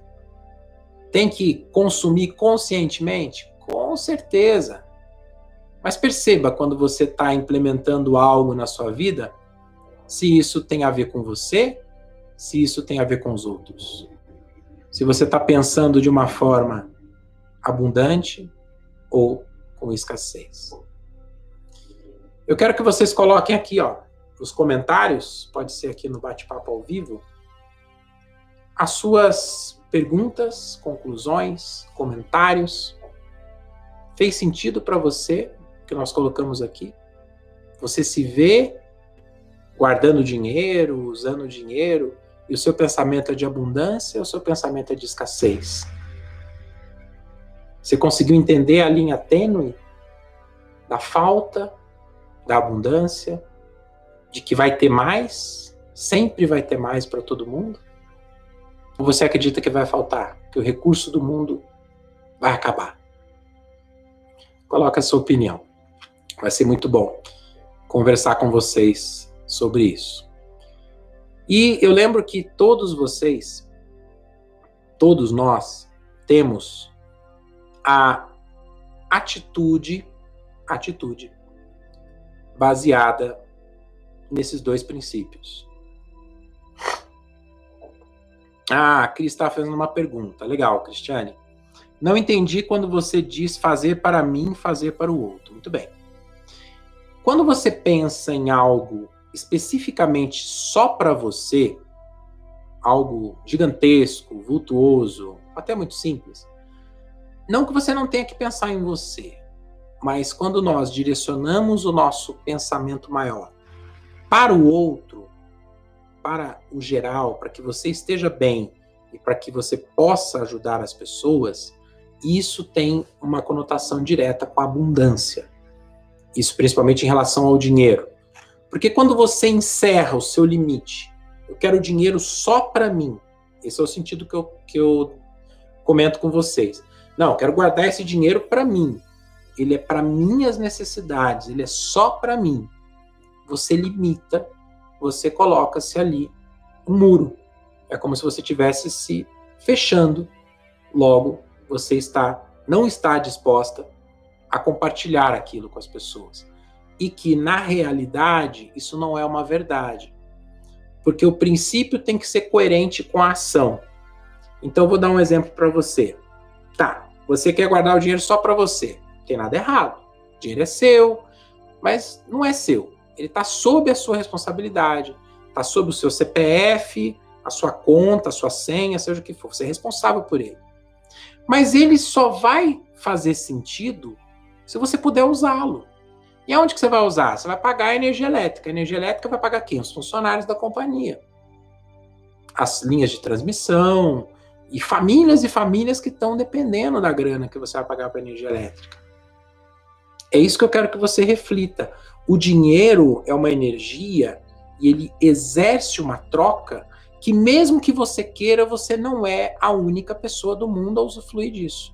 Tem que consumir conscientemente? Com certeza. Mas perceba quando você está implementando algo na sua vida, se isso tem a ver com você, se isso tem a ver com os outros. Se você está pensando de uma forma abundante ou com escassez. Eu quero que vocês coloquem aqui, ó, nos comentários, pode ser aqui no bate-papo ao vivo, as suas perguntas, conclusões, comentários. Fez sentido para você que nós colocamos aqui? Você se vê guardando dinheiro, usando dinheiro, e o seu pensamento é de abundância ou o seu pensamento é de escassez? Você conseguiu entender a linha tênue da falta, da abundância, de que vai ter mais, sempre vai ter mais para todo mundo? Ou você acredita que vai faltar, que o recurso do mundo vai acabar? Coloca a sua opinião. Vai ser muito bom conversar com vocês sobre isso. E eu lembro que todos vocês, todos nós, temos a atitude, atitude baseada nesses dois princípios. Ah, a Cris está fazendo uma pergunta. Legal, Cristiane. Não entendi quando você diz fazer para mim, fazer para o outro. Muito bem. Quando você pensa em algo especificamente só para você, algo gigantesco, vultuoso, até muito simples, não que você não tenha que pensar em você, mas quando nós direcionamos o nosso pensamento maior para o outro, para o geral, para que você esteja bem e para que você possa ajudar as pessoas, isso tem uma conotação direta com a abundância. Isso principalmente em relação ao dinheiro. Porque quando você encerra o seu limite, eu quero dinheiro só para mim. Esse é o sentido que eu, que eu comento com vocês. Não, eu quero guardar esse dinheiro para mim. Ele é para minhas necessidades, ele é só para mim. Você limita, você coloca-se ali um muro. É como se você tivesse se fechando. Logo, você está não está disposta a compartilhar aquilo com as pessoas. E que, na realidade, isso não é uma verdade. Porque o princípio tem que ser coerente com a ação. Então, vou dar um exemplo para você. Tá, você quer guardar o dinheiro só para você. Não tem nada errado. O dinheiro é seu, mas não é seu. Ele está sob a sua responsabilidade. Está sob o seu CPF, a sua conta, a sua senha, seja o que for. Você é responsável por ele. Mas ele só vai fazer sentido se você puder usá-lo. E aonde que você vai usar? Você vai pagar a energia elétrica. A energia elétrica vai pagar quem? Os funcionários da companhia. As linhas de transmissão e famílias e famílias que estão dependendo da grana que você vai pagar para energia elétrica. É isso que eu quero que você reflita. O dinheiro é uma energia e ele exerce uma troca que mesmo que você queira, você não é a única pessoa do mundo a usufruir disso.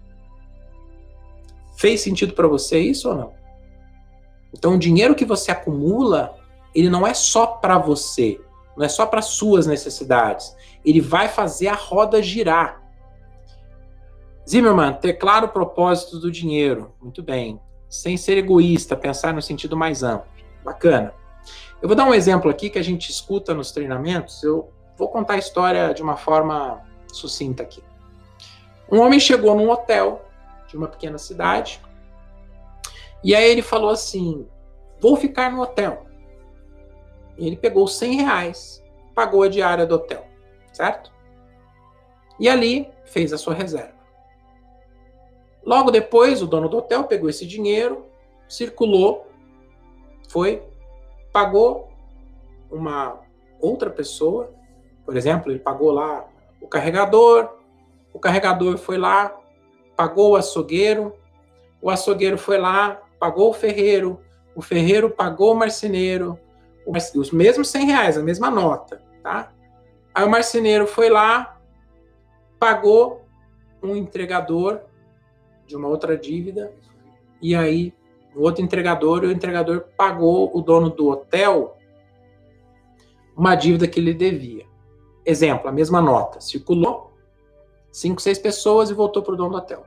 Fez sentido para você isso ou não? Então, o dinheiro que você acumula, ele não é só para você, não é só para suas necessidades. Ele vai fazer a roda girar. Zimmerman, ter claro o propósito do dinheiro. Muito bem. Sem ser egoísta, pensar no sentido mais amplo. Bacana. Eu vou dar um exemplo aqui que a gente escuta nos treinamentos. Eu vou contar a história de uma forma sucinta aqui. Um homem chegou num hotel de uma pequena cidade e aí ele falou assim: Vou ficar no hotel. E ele pegou 100 reais, pagou a diária do hotel, certo? E ali fez a sua reserva. Logo depois, o dono do hotel pegou esse dinheiro, circulou, foi, pagou uma outra pessoa, por exemplo, ele pagou lá o carregador, o carregador foi lá, pagou o açougueiro, o açougueiro foi lá, pagou o ferreiro, o ferreiro pagou o marceneiro, os mesmos 100 reais, a mesma nota, tá? Aí o marceneiro foi lá, pagou um entregador de uma outra dívida, e aí o outro entregador, e o entregador pagou o dono do hotel uma dívida que ele devia. Exemplo, a mesma nota, circulou, cinco, seis pessoas e voltou para o dono do hotel.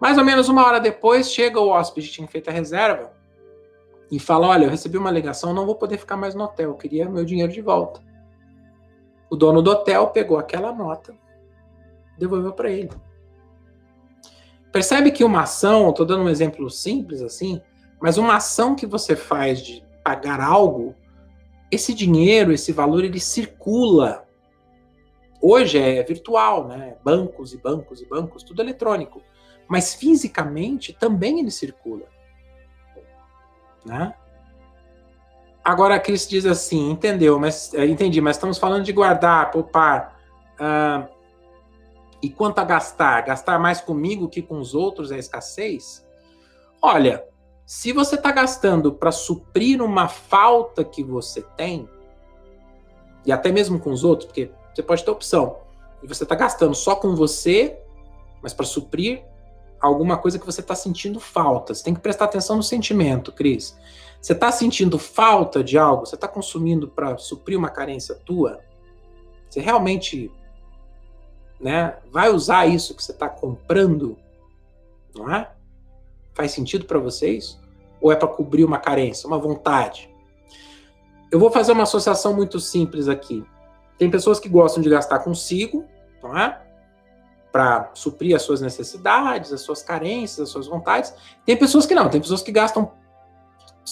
Mais ou menos uma hora depois, chega o hóspede que tinha feito a reserva e fala: Olha, eu recebi uma ligação, não vou poder ficar mais no hotel, eu queria meu dinheiro de volta. O dono do hotel pegou aquela nota, devolveu para ele. Percebe que uma ação, estou dando um exemplo simples assim, mas uma ação que você faz de pagar algo, esse dinheiro, esse valor, ele circula. Hoje é virtual, né? Bancos e bancos e bancos, tudo eletrônico mas fisicamente também ele circula. Né? Agora a Cris diz assim, entendeu, mas é, entendi, mas estamos falando de guardar, poupar. E quanto a gastar? Gastar mais comigo que com os outros é escassez? Olha, se você está gastando para suprir uma falta que você tem, e até mesmo com os outros, porque você pode ter opção, e você está gastando só com você, mas para suprir alguma coisa que você está sentindo falta. Você tem que prestar atenção no sentimento, Cris. Você está sentindo falta de algo? Você está consumindo para suprir uma carência tua? Você realmente né, vai usar isso que você está comprando? Não é? Faz sentido para vocês? Ou é para cobrir uma carência, uma vontade? Eu vou fazer uma associação muito simples aqui. Tem pessoas que gostam de gastar consigo, não é? para suprir as suas necessidades, as suas carências, as suas vontades. Tem pessoas que não, tem pessoas que gastam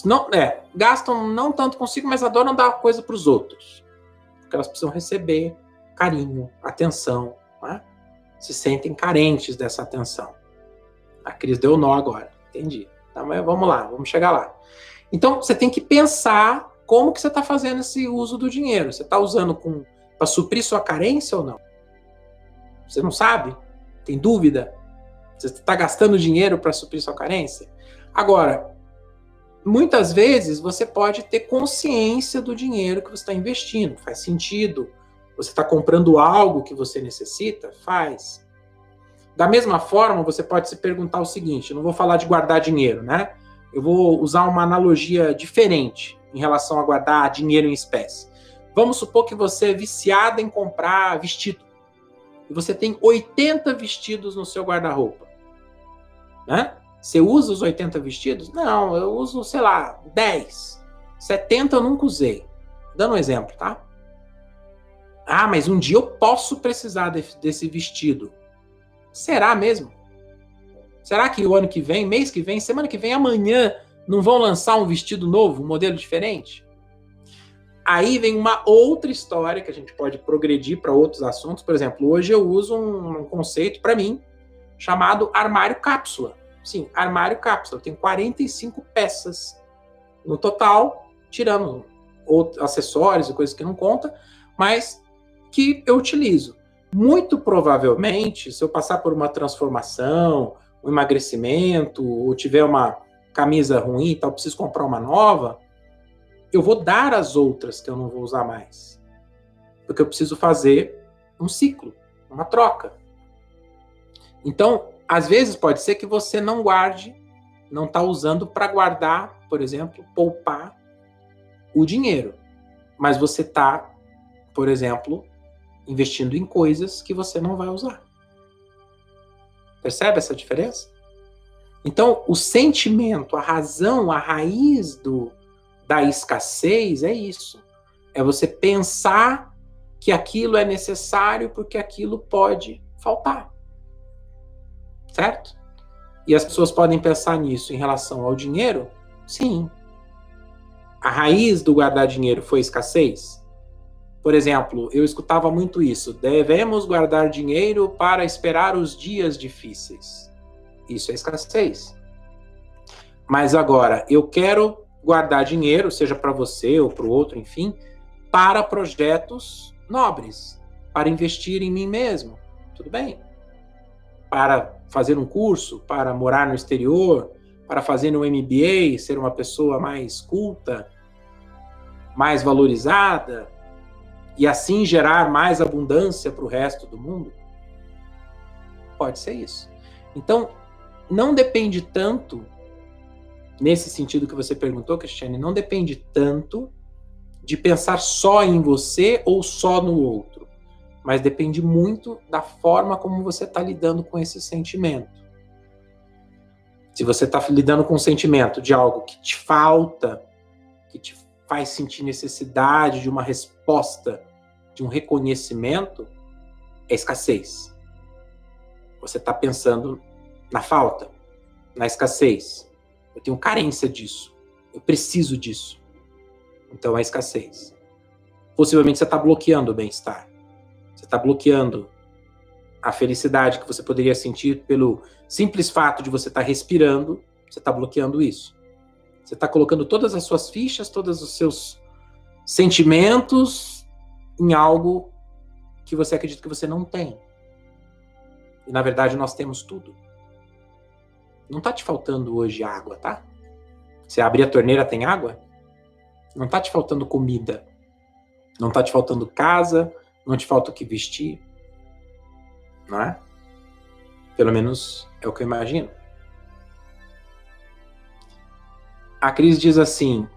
não, é, gastam não tanto consigo, mas adoram dar coisa para os outros. Porque elas precisam receber carinho, atenção, né? se sentem carentes dessa atenção. A Cris deu nó agora, entendi. Tá, mas vamos lá, vamos chegar lá. Então, você tem que pensar como que você está fazendo esse uso do dinheiro. Você está usando para suprir sua carência ou não? Você não sabe? Tem dúvida? Você está gastando dinheiro para suprir sua carência? Agora, muitas vezes você pode ter consciência do dinheiro que você está investindo. Faz sentido? Você está comprando algo que você necessita? Faz. Da mesma forma, você pode se perguntar o seguinte: não vou falar de guardar dinheiro, né? Eu vou usar uma analogia diferente em relação a guardar dinheiro em espécie. Vamos supor que você é viciado em comprar vestido e você tem 80 vestidos no seu guarda-roupa, né? Você usa os 80 vestidos? Não, eu uso, sei lá, 10. 70 eu nunca usei. Dando um exemplo, tá? Ah, mas um dia eu posso precisar de, desse vestido. Será mesmo? Será que o ano que vem, mês que vem, semana que vem, amanhã, não vão lançar um vestido novo, um modelo diferente? Aí vem uma outra história que a gente pode progredir para outros assuntos. Por exemplo, hoje eu uso um, conceito para mim chamado armário cápsula. Sim, armário cápsula. Tenho 45 peças no total, tirando outros acessórios e coisas que não conta, mas que eu utilizo. Muito provavelmente, se eu passar por uma transformação, um emagrecimento, ou tiver uma camisa ruim e tal, preciso comprar uma nova, eu vou dar as outras que eu não vou usar mais. Porque eu preciso fazer um ciclo, uma troca. Então, às vezes pode ser que você não guarde, não está usando para guardar, por exemplo, poupar o dinheiro. Mas você está, por exemplo, investindo em coisas que você não vai usar. Percebe essa diferença? Então, o sentimento, a razão, a raiz do, da escassez é isso. É você pensar que aquilo é necessário porque aquilo pode faltar. Certo? E as pessoas podem pensar nisso em relação ao dinheiro? Sim. A raiz do guardar dinheiro foi escassez? Por exemplo, eu escutava muito isso. Devemos guardar dinheiro para esperar os dias difíceis. Isso é escassez. Mas agora, eu quero guardar dinheiro, seja para você ou para o outro, enfim, para projetos nobres, para investir em mim mesmo. Tudo bem? Para fazer um curso, para morar no exterior, para fazer um MBA, ser uma pessoa mais culta, mais valorizada, e assim gerar mais abundância para o resto do mundo? Pode ser isso. Então, não depende tanto, nesse sentido que você perguntou, Cristiane, não depende tanto de pensar só em você ou só no outro, mas depende muito da forma como você está lidando com esse sentimento. Se você está lidando com o sentimento de algo que te falta, que te faz sentir necessidade de uma resposta de um reconhecimento é escassez. Você está pensando na falta, na escassez. Eu tenho carência disso. Eu preciso disso. Então é escassez. Possivelmente você está bloqueando o bem-estar. Você está bloqueando a felicidade que você poderia sentir pelo simples fato de você estar tá respirando. Você está bloqueando isso. Você está colocando todas as suas fichas, todos os seus sentimentos, em algo que você acredita que você não tem. E na verdade nós temos tudo. Não tá te faltando hoje água, tá? Você abrir a torneira tem água? Não tá te faltando comida. Não tá te faltando casa, não te falta o que vestir. Não é? Pelo menos é o que eu imagino. A Cris diz assim: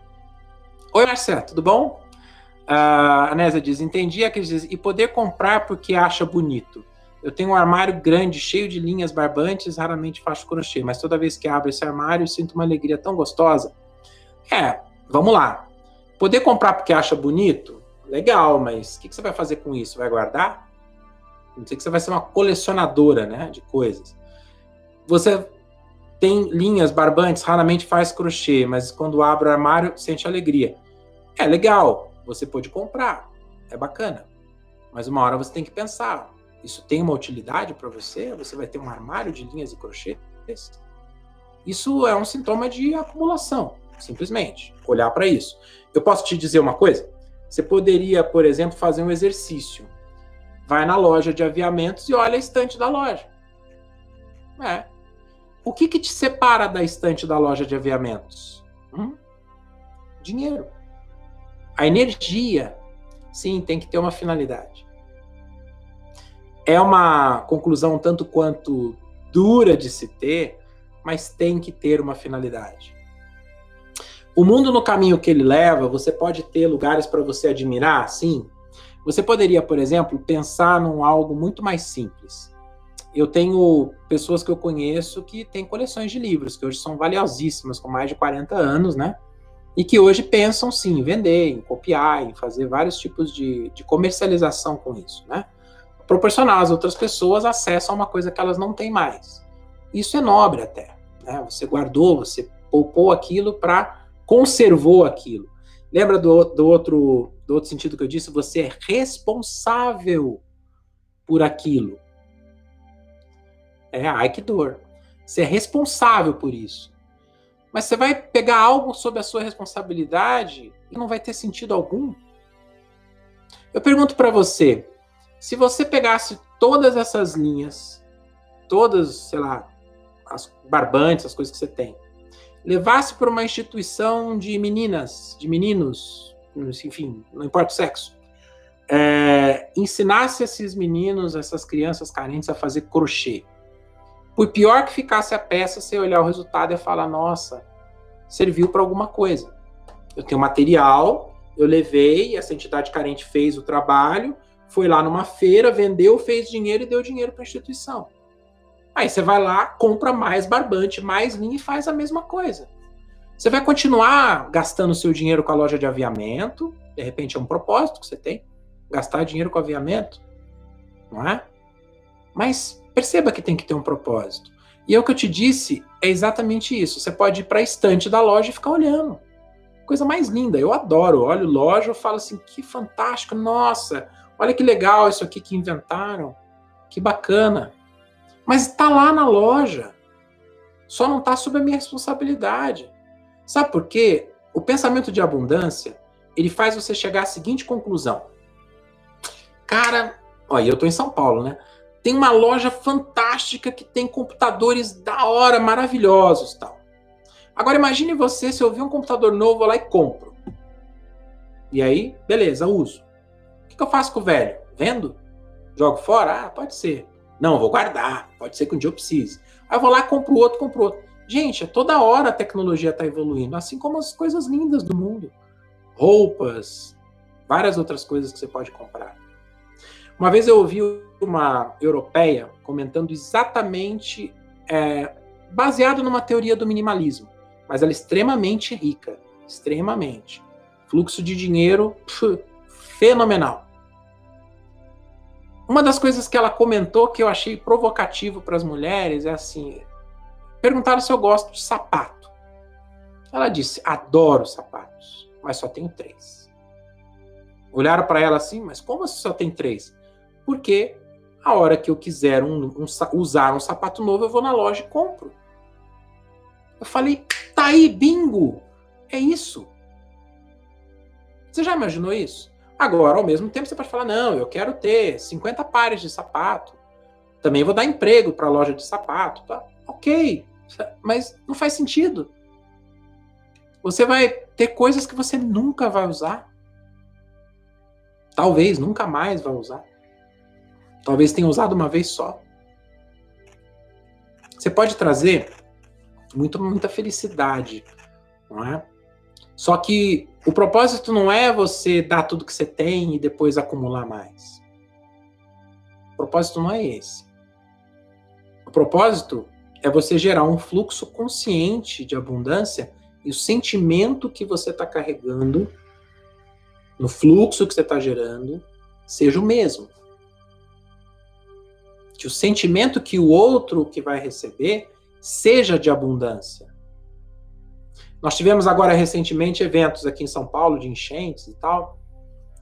Oi, Marcelo, tudo bom? A Anésia diz: entendi aqueles diz, e poder comprar porque acha bonito. Eu tenho um armário grande, cheio de linhas barbantes, raramente faço crochê, mas toda vez que abro esse armário, sinto uma alegria tão gostosa. É, vamos lá. Poder comprar porque acha bonito? Legal, mas o que, que você vai fazer com isso? Vai guardar? Não sei que você vai ser uma colecionadora, né, de coisas. Você tem linhas barbantes, raramente faz crochê, mas quando abre o armário, sente alegria. É legal, você pode comprar, é bacana. Mas uma hora você tem que pensar: isso tem uma utilidade para você? Você vai ter um armário de linhas e crochês? Isso é um sintoma de acumulação, simplesmente. Olhar para isso. Eu posso te dizer uma coisa? Você poderia, por exemplo, fazer um exercício. Vai na loja de aviamentos e olha a estante da loja. É. O que, que te separa da estante da loja de aviamentos? Hum? Dinheiro. A energia, sim, tem que ter uma finalidade. É uma conclusão tanto quanto dura de se ter, mas tem que ter uma finalidade. O mundo no caminho que ele leva, você pode ter lugares para você admirar, sim. Você poderia, por exemplo, pensar num algo muito mais simples. Eu tenho pessoas que eu conheço que têm coleções de livros, que hoje são valiosíssimas, com mais de 40 anos, né? e que hoje pensam sim em vender, em copiar, em fazer vários tipos de, de comercialização com isso, né? Proporcionar às outras pessoas acesso a uma coisa que elas não têm mais. Isso é nobre até, né? Você guardou, você poupou aquilo para conservou aquilo. Lembra do, do, outro, do outro sentido que eu disse? Você é responsável por aquilo. É, ai que dor. Você é responsável por isso. Mas você vai pegar algo sob a sua responsabilidade e não vai ter sentido algum. Eu pergunto para você, se você pegasse todas essas linhas, todas, sei lá, as barbantes, as coisas que você tem, levasse para uma instituição de meninas, de meninos, enfim, não importa o sexo, é, ensinasse esses meninos, essas crianças carentes a fazer crochê. Por pior que ficasse a peça, você olhar o resultado e falar: nossa, serviu para alguma coisa. Eu tenho material, eu levei, essa entidade carente fez o trabalho, foi lá numa feira, vendeu, fez dinheiro e deu dinheiro para a instituição. Aí você vai lá, compra mais barbante, mais linha e faz a mesma coisa. Você vai continuar gastando seu dinheiro com a loja de aviamento, de repente é um propósito que você tem, gastar dinheiro com aviamento, não é? Mas perceba que tem que ter um propósito. E é o que eu te disse é exatamente isso. Você pode ir para a estante da loja e ficar olhando. Coisa mais linda. Eu adoro. Olho loja, eu falo assim, que fantástico, nossa, olha que legal isso aqui que inventaram. Que bacana. Mas está lá na loja. Só não está sob a minha responsabilidade. Sabe por quê? O pensamento de abundância, ele faz você chegar à seguinte conclusão. Cara, olha, eu estou em São Paulo, né? Tem uma loja fantástica que tem computadores da hora, maravilhosos, tal. Agora imagine você se eu ver um computador novo, vou lá e compro. E aí, beleza, uso. Que, eu faço com o velho? Vendo? Jogo fora? Ah, pode ser. Não, vou guardar. Pode ser que um dia eu precise. Aí eu vou lá, compro outro, compro outro. Gente, toda hora a tecnologia está evoluindo, assim como as coisas lindas do mundo. Roupas, várias outras coisas que você pode comprar. Uma vez eu ouvi uma europeia comentando exatamente é, baseado numa teoria do minimalismo, mas ela é extremamente rica, extremamente. Fluxo de dinheiro fenomenal. Uma das coisas que ela comentou que eu achei provocativo para as mulheres é assim: perguntaram se eu gosto de sapato. Ela disse: adoro sapatos, mas só tenho três. Olharam para ela assim, mas como você só tem três? porque a hora que eu quiser um, um, usar um sapato novo, eu vou na loja e compro. Eu falei, tá aí, bingo! É isso. Você já imaginou isso? Agora, ao mesmo tempo, você pode falar, não, eu quero ter 50 pares de sapato. Também vou dar emprego para a loja de sapato. Tá? Ok, mas não faz sentido. Você vai ter coisas que você nunca vai usar. Talvez nunca mais vai usar. Talvez tenha usado uma vez só. Você pode trazer muito, muita felicidade, não é? Só que o propósito não é você dar tudo que você tem e depois acumular mais. O propósito não é esse. O propósito é você gerar um fluxo consciente de abundância e o sentimento que você está carregando no fluxo que você está gerando seja o mesmo que o sentimento que o outro que vai receber seja de abundância. Nós tivemos agora recentemente eventos aqui em São Paulo de enchentes e tal,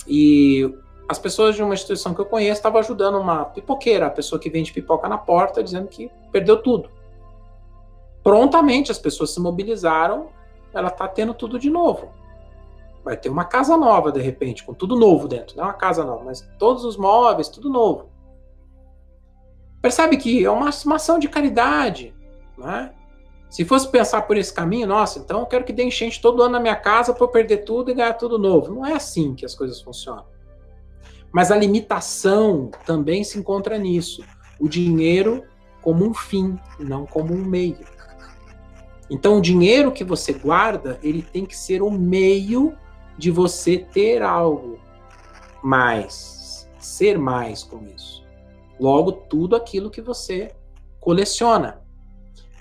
e as pessoas de uma instituição que eu conheço estavam ajudando uma pipoqueira, a pessoa que vende pipoca na porta, dizendo que perdeu tudo. Prontamente as pessoas se mobilizaram, ela está tendo tudo de novo. Vai ter uma casa nova de repente, com tudo novo dentro, não é uma casa nova, mas todos os móveis, tudo novo. Percebe que é uma, uma ação de caridade. Né? Se fosse pensar por esse caminho, nossa, então eu quero que dê enchente todo ano na minha casa para eu perder tudo e ganhar tudo novo. Não é assim que as coisas funcionam. Mas a limitação também se encontra nisso. O dinheiro como um fim, não como um meio. Então, o dinheiro que você guarda, ele tem que ser o meio de você ter algo mais, ser mais com isso. Logo, tudo aquilo que você coleciona.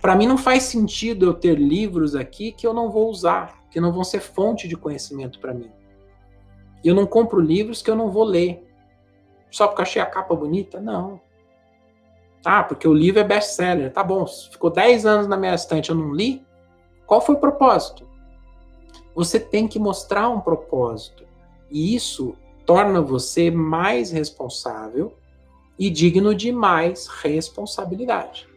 Para mim não faz sentido eu ter livros aqui que eu não vou usar, que não vão ser fonte de conhecimento para mim. Eu não compro livros que eu não vou ler. Só porque achei a capa bonita? Não. Ah, porque o livro é best-seller. Tá bom, ficou 10 anos na minha estante, eu não li? Qual foi o propósito? Você tem que mostrar um propósito. E isso torna você mais responsável e digno de mais responsabilidade.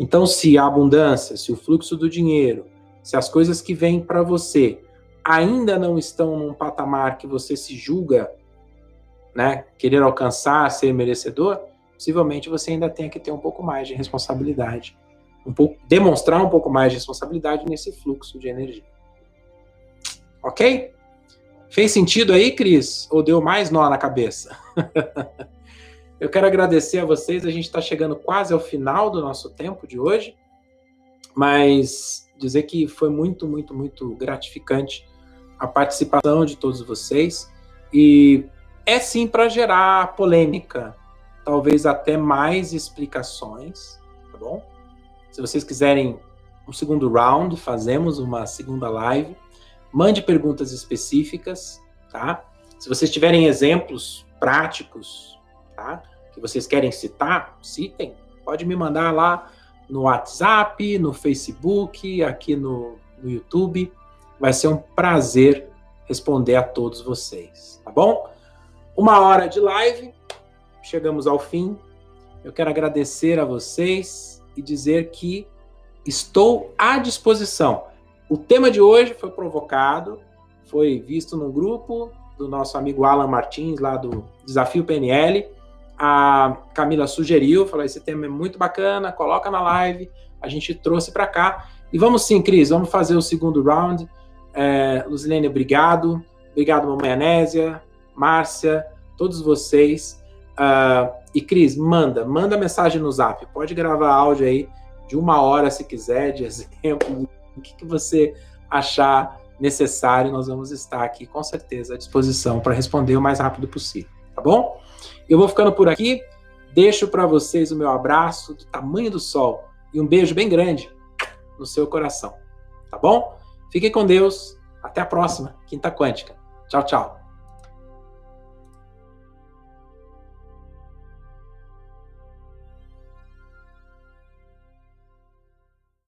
Então, se a abundância, se o fluxo do dinheiro, se as coisas que vêm para você ainda não estão num patamar que você se julga, né, querer alcançar, ser merecedor, possivelmente você ainda tenha que ter um pouco mais de responsabilidade, um pouco demonstrar um pouco mais de responsabilidade nesse fluxo de energia. OK? Fez sentido aí, Cris? Ou deu mais nó na cabeça? Eu quero agradecer a vocês. A gente está chegando quase ao final do nosso tempo de hoje, mas dizer que foi muito, muito, muito gratificante a participação de todos vocês. E é sim para gerar polêmica, talvez até mais explicações, tá bom? Se vocês quiserem um segundo round, fazemos uma segunda live. Mande perguntas específicas, tá? Se vocês tiverem exemplos práticos, tá? Que vocês querem citar, citem. Pode me mandar lá no WhatsApp, no Facebook, aqui no, no YouTube. Vai ser um prazer responder a todos vocês, tá bom? Uma hora de live, chegamos ao fim. Eu quero agradecer a vocês e dizer que estou à disposição. O tema de hoje foi provocado, foi visto no grupo do nosso amigo Alan Martins, lá do Desafio PNL. A Camila sugeriu, falou: esse tema é muito bacana, coloca na live. A gente trouxe para cá. E vamos sim, Cris, vamos fazer o segundo round. É, Luzilene, obrigado. Obrigado, Mamãe Anésia, Márcia, todos vocês. Uh, e Cris, manda, manda mensagem no zap. Pode gravar áudio aí de uma hora, se quiser, de exemplo, o que, que você achar necessário. Nós vamos estar aqui, com certeza, à disposição para responder o mais rápido possível, tá bom? Eu vou ficando por aqui. Deixo para vocês o meu abraço do tamanho do sol e um beijo bem grande no seu coração, tá bom? Fiquem com Deus. Até a próxima, Quinta Quântica. Tchau, tchau.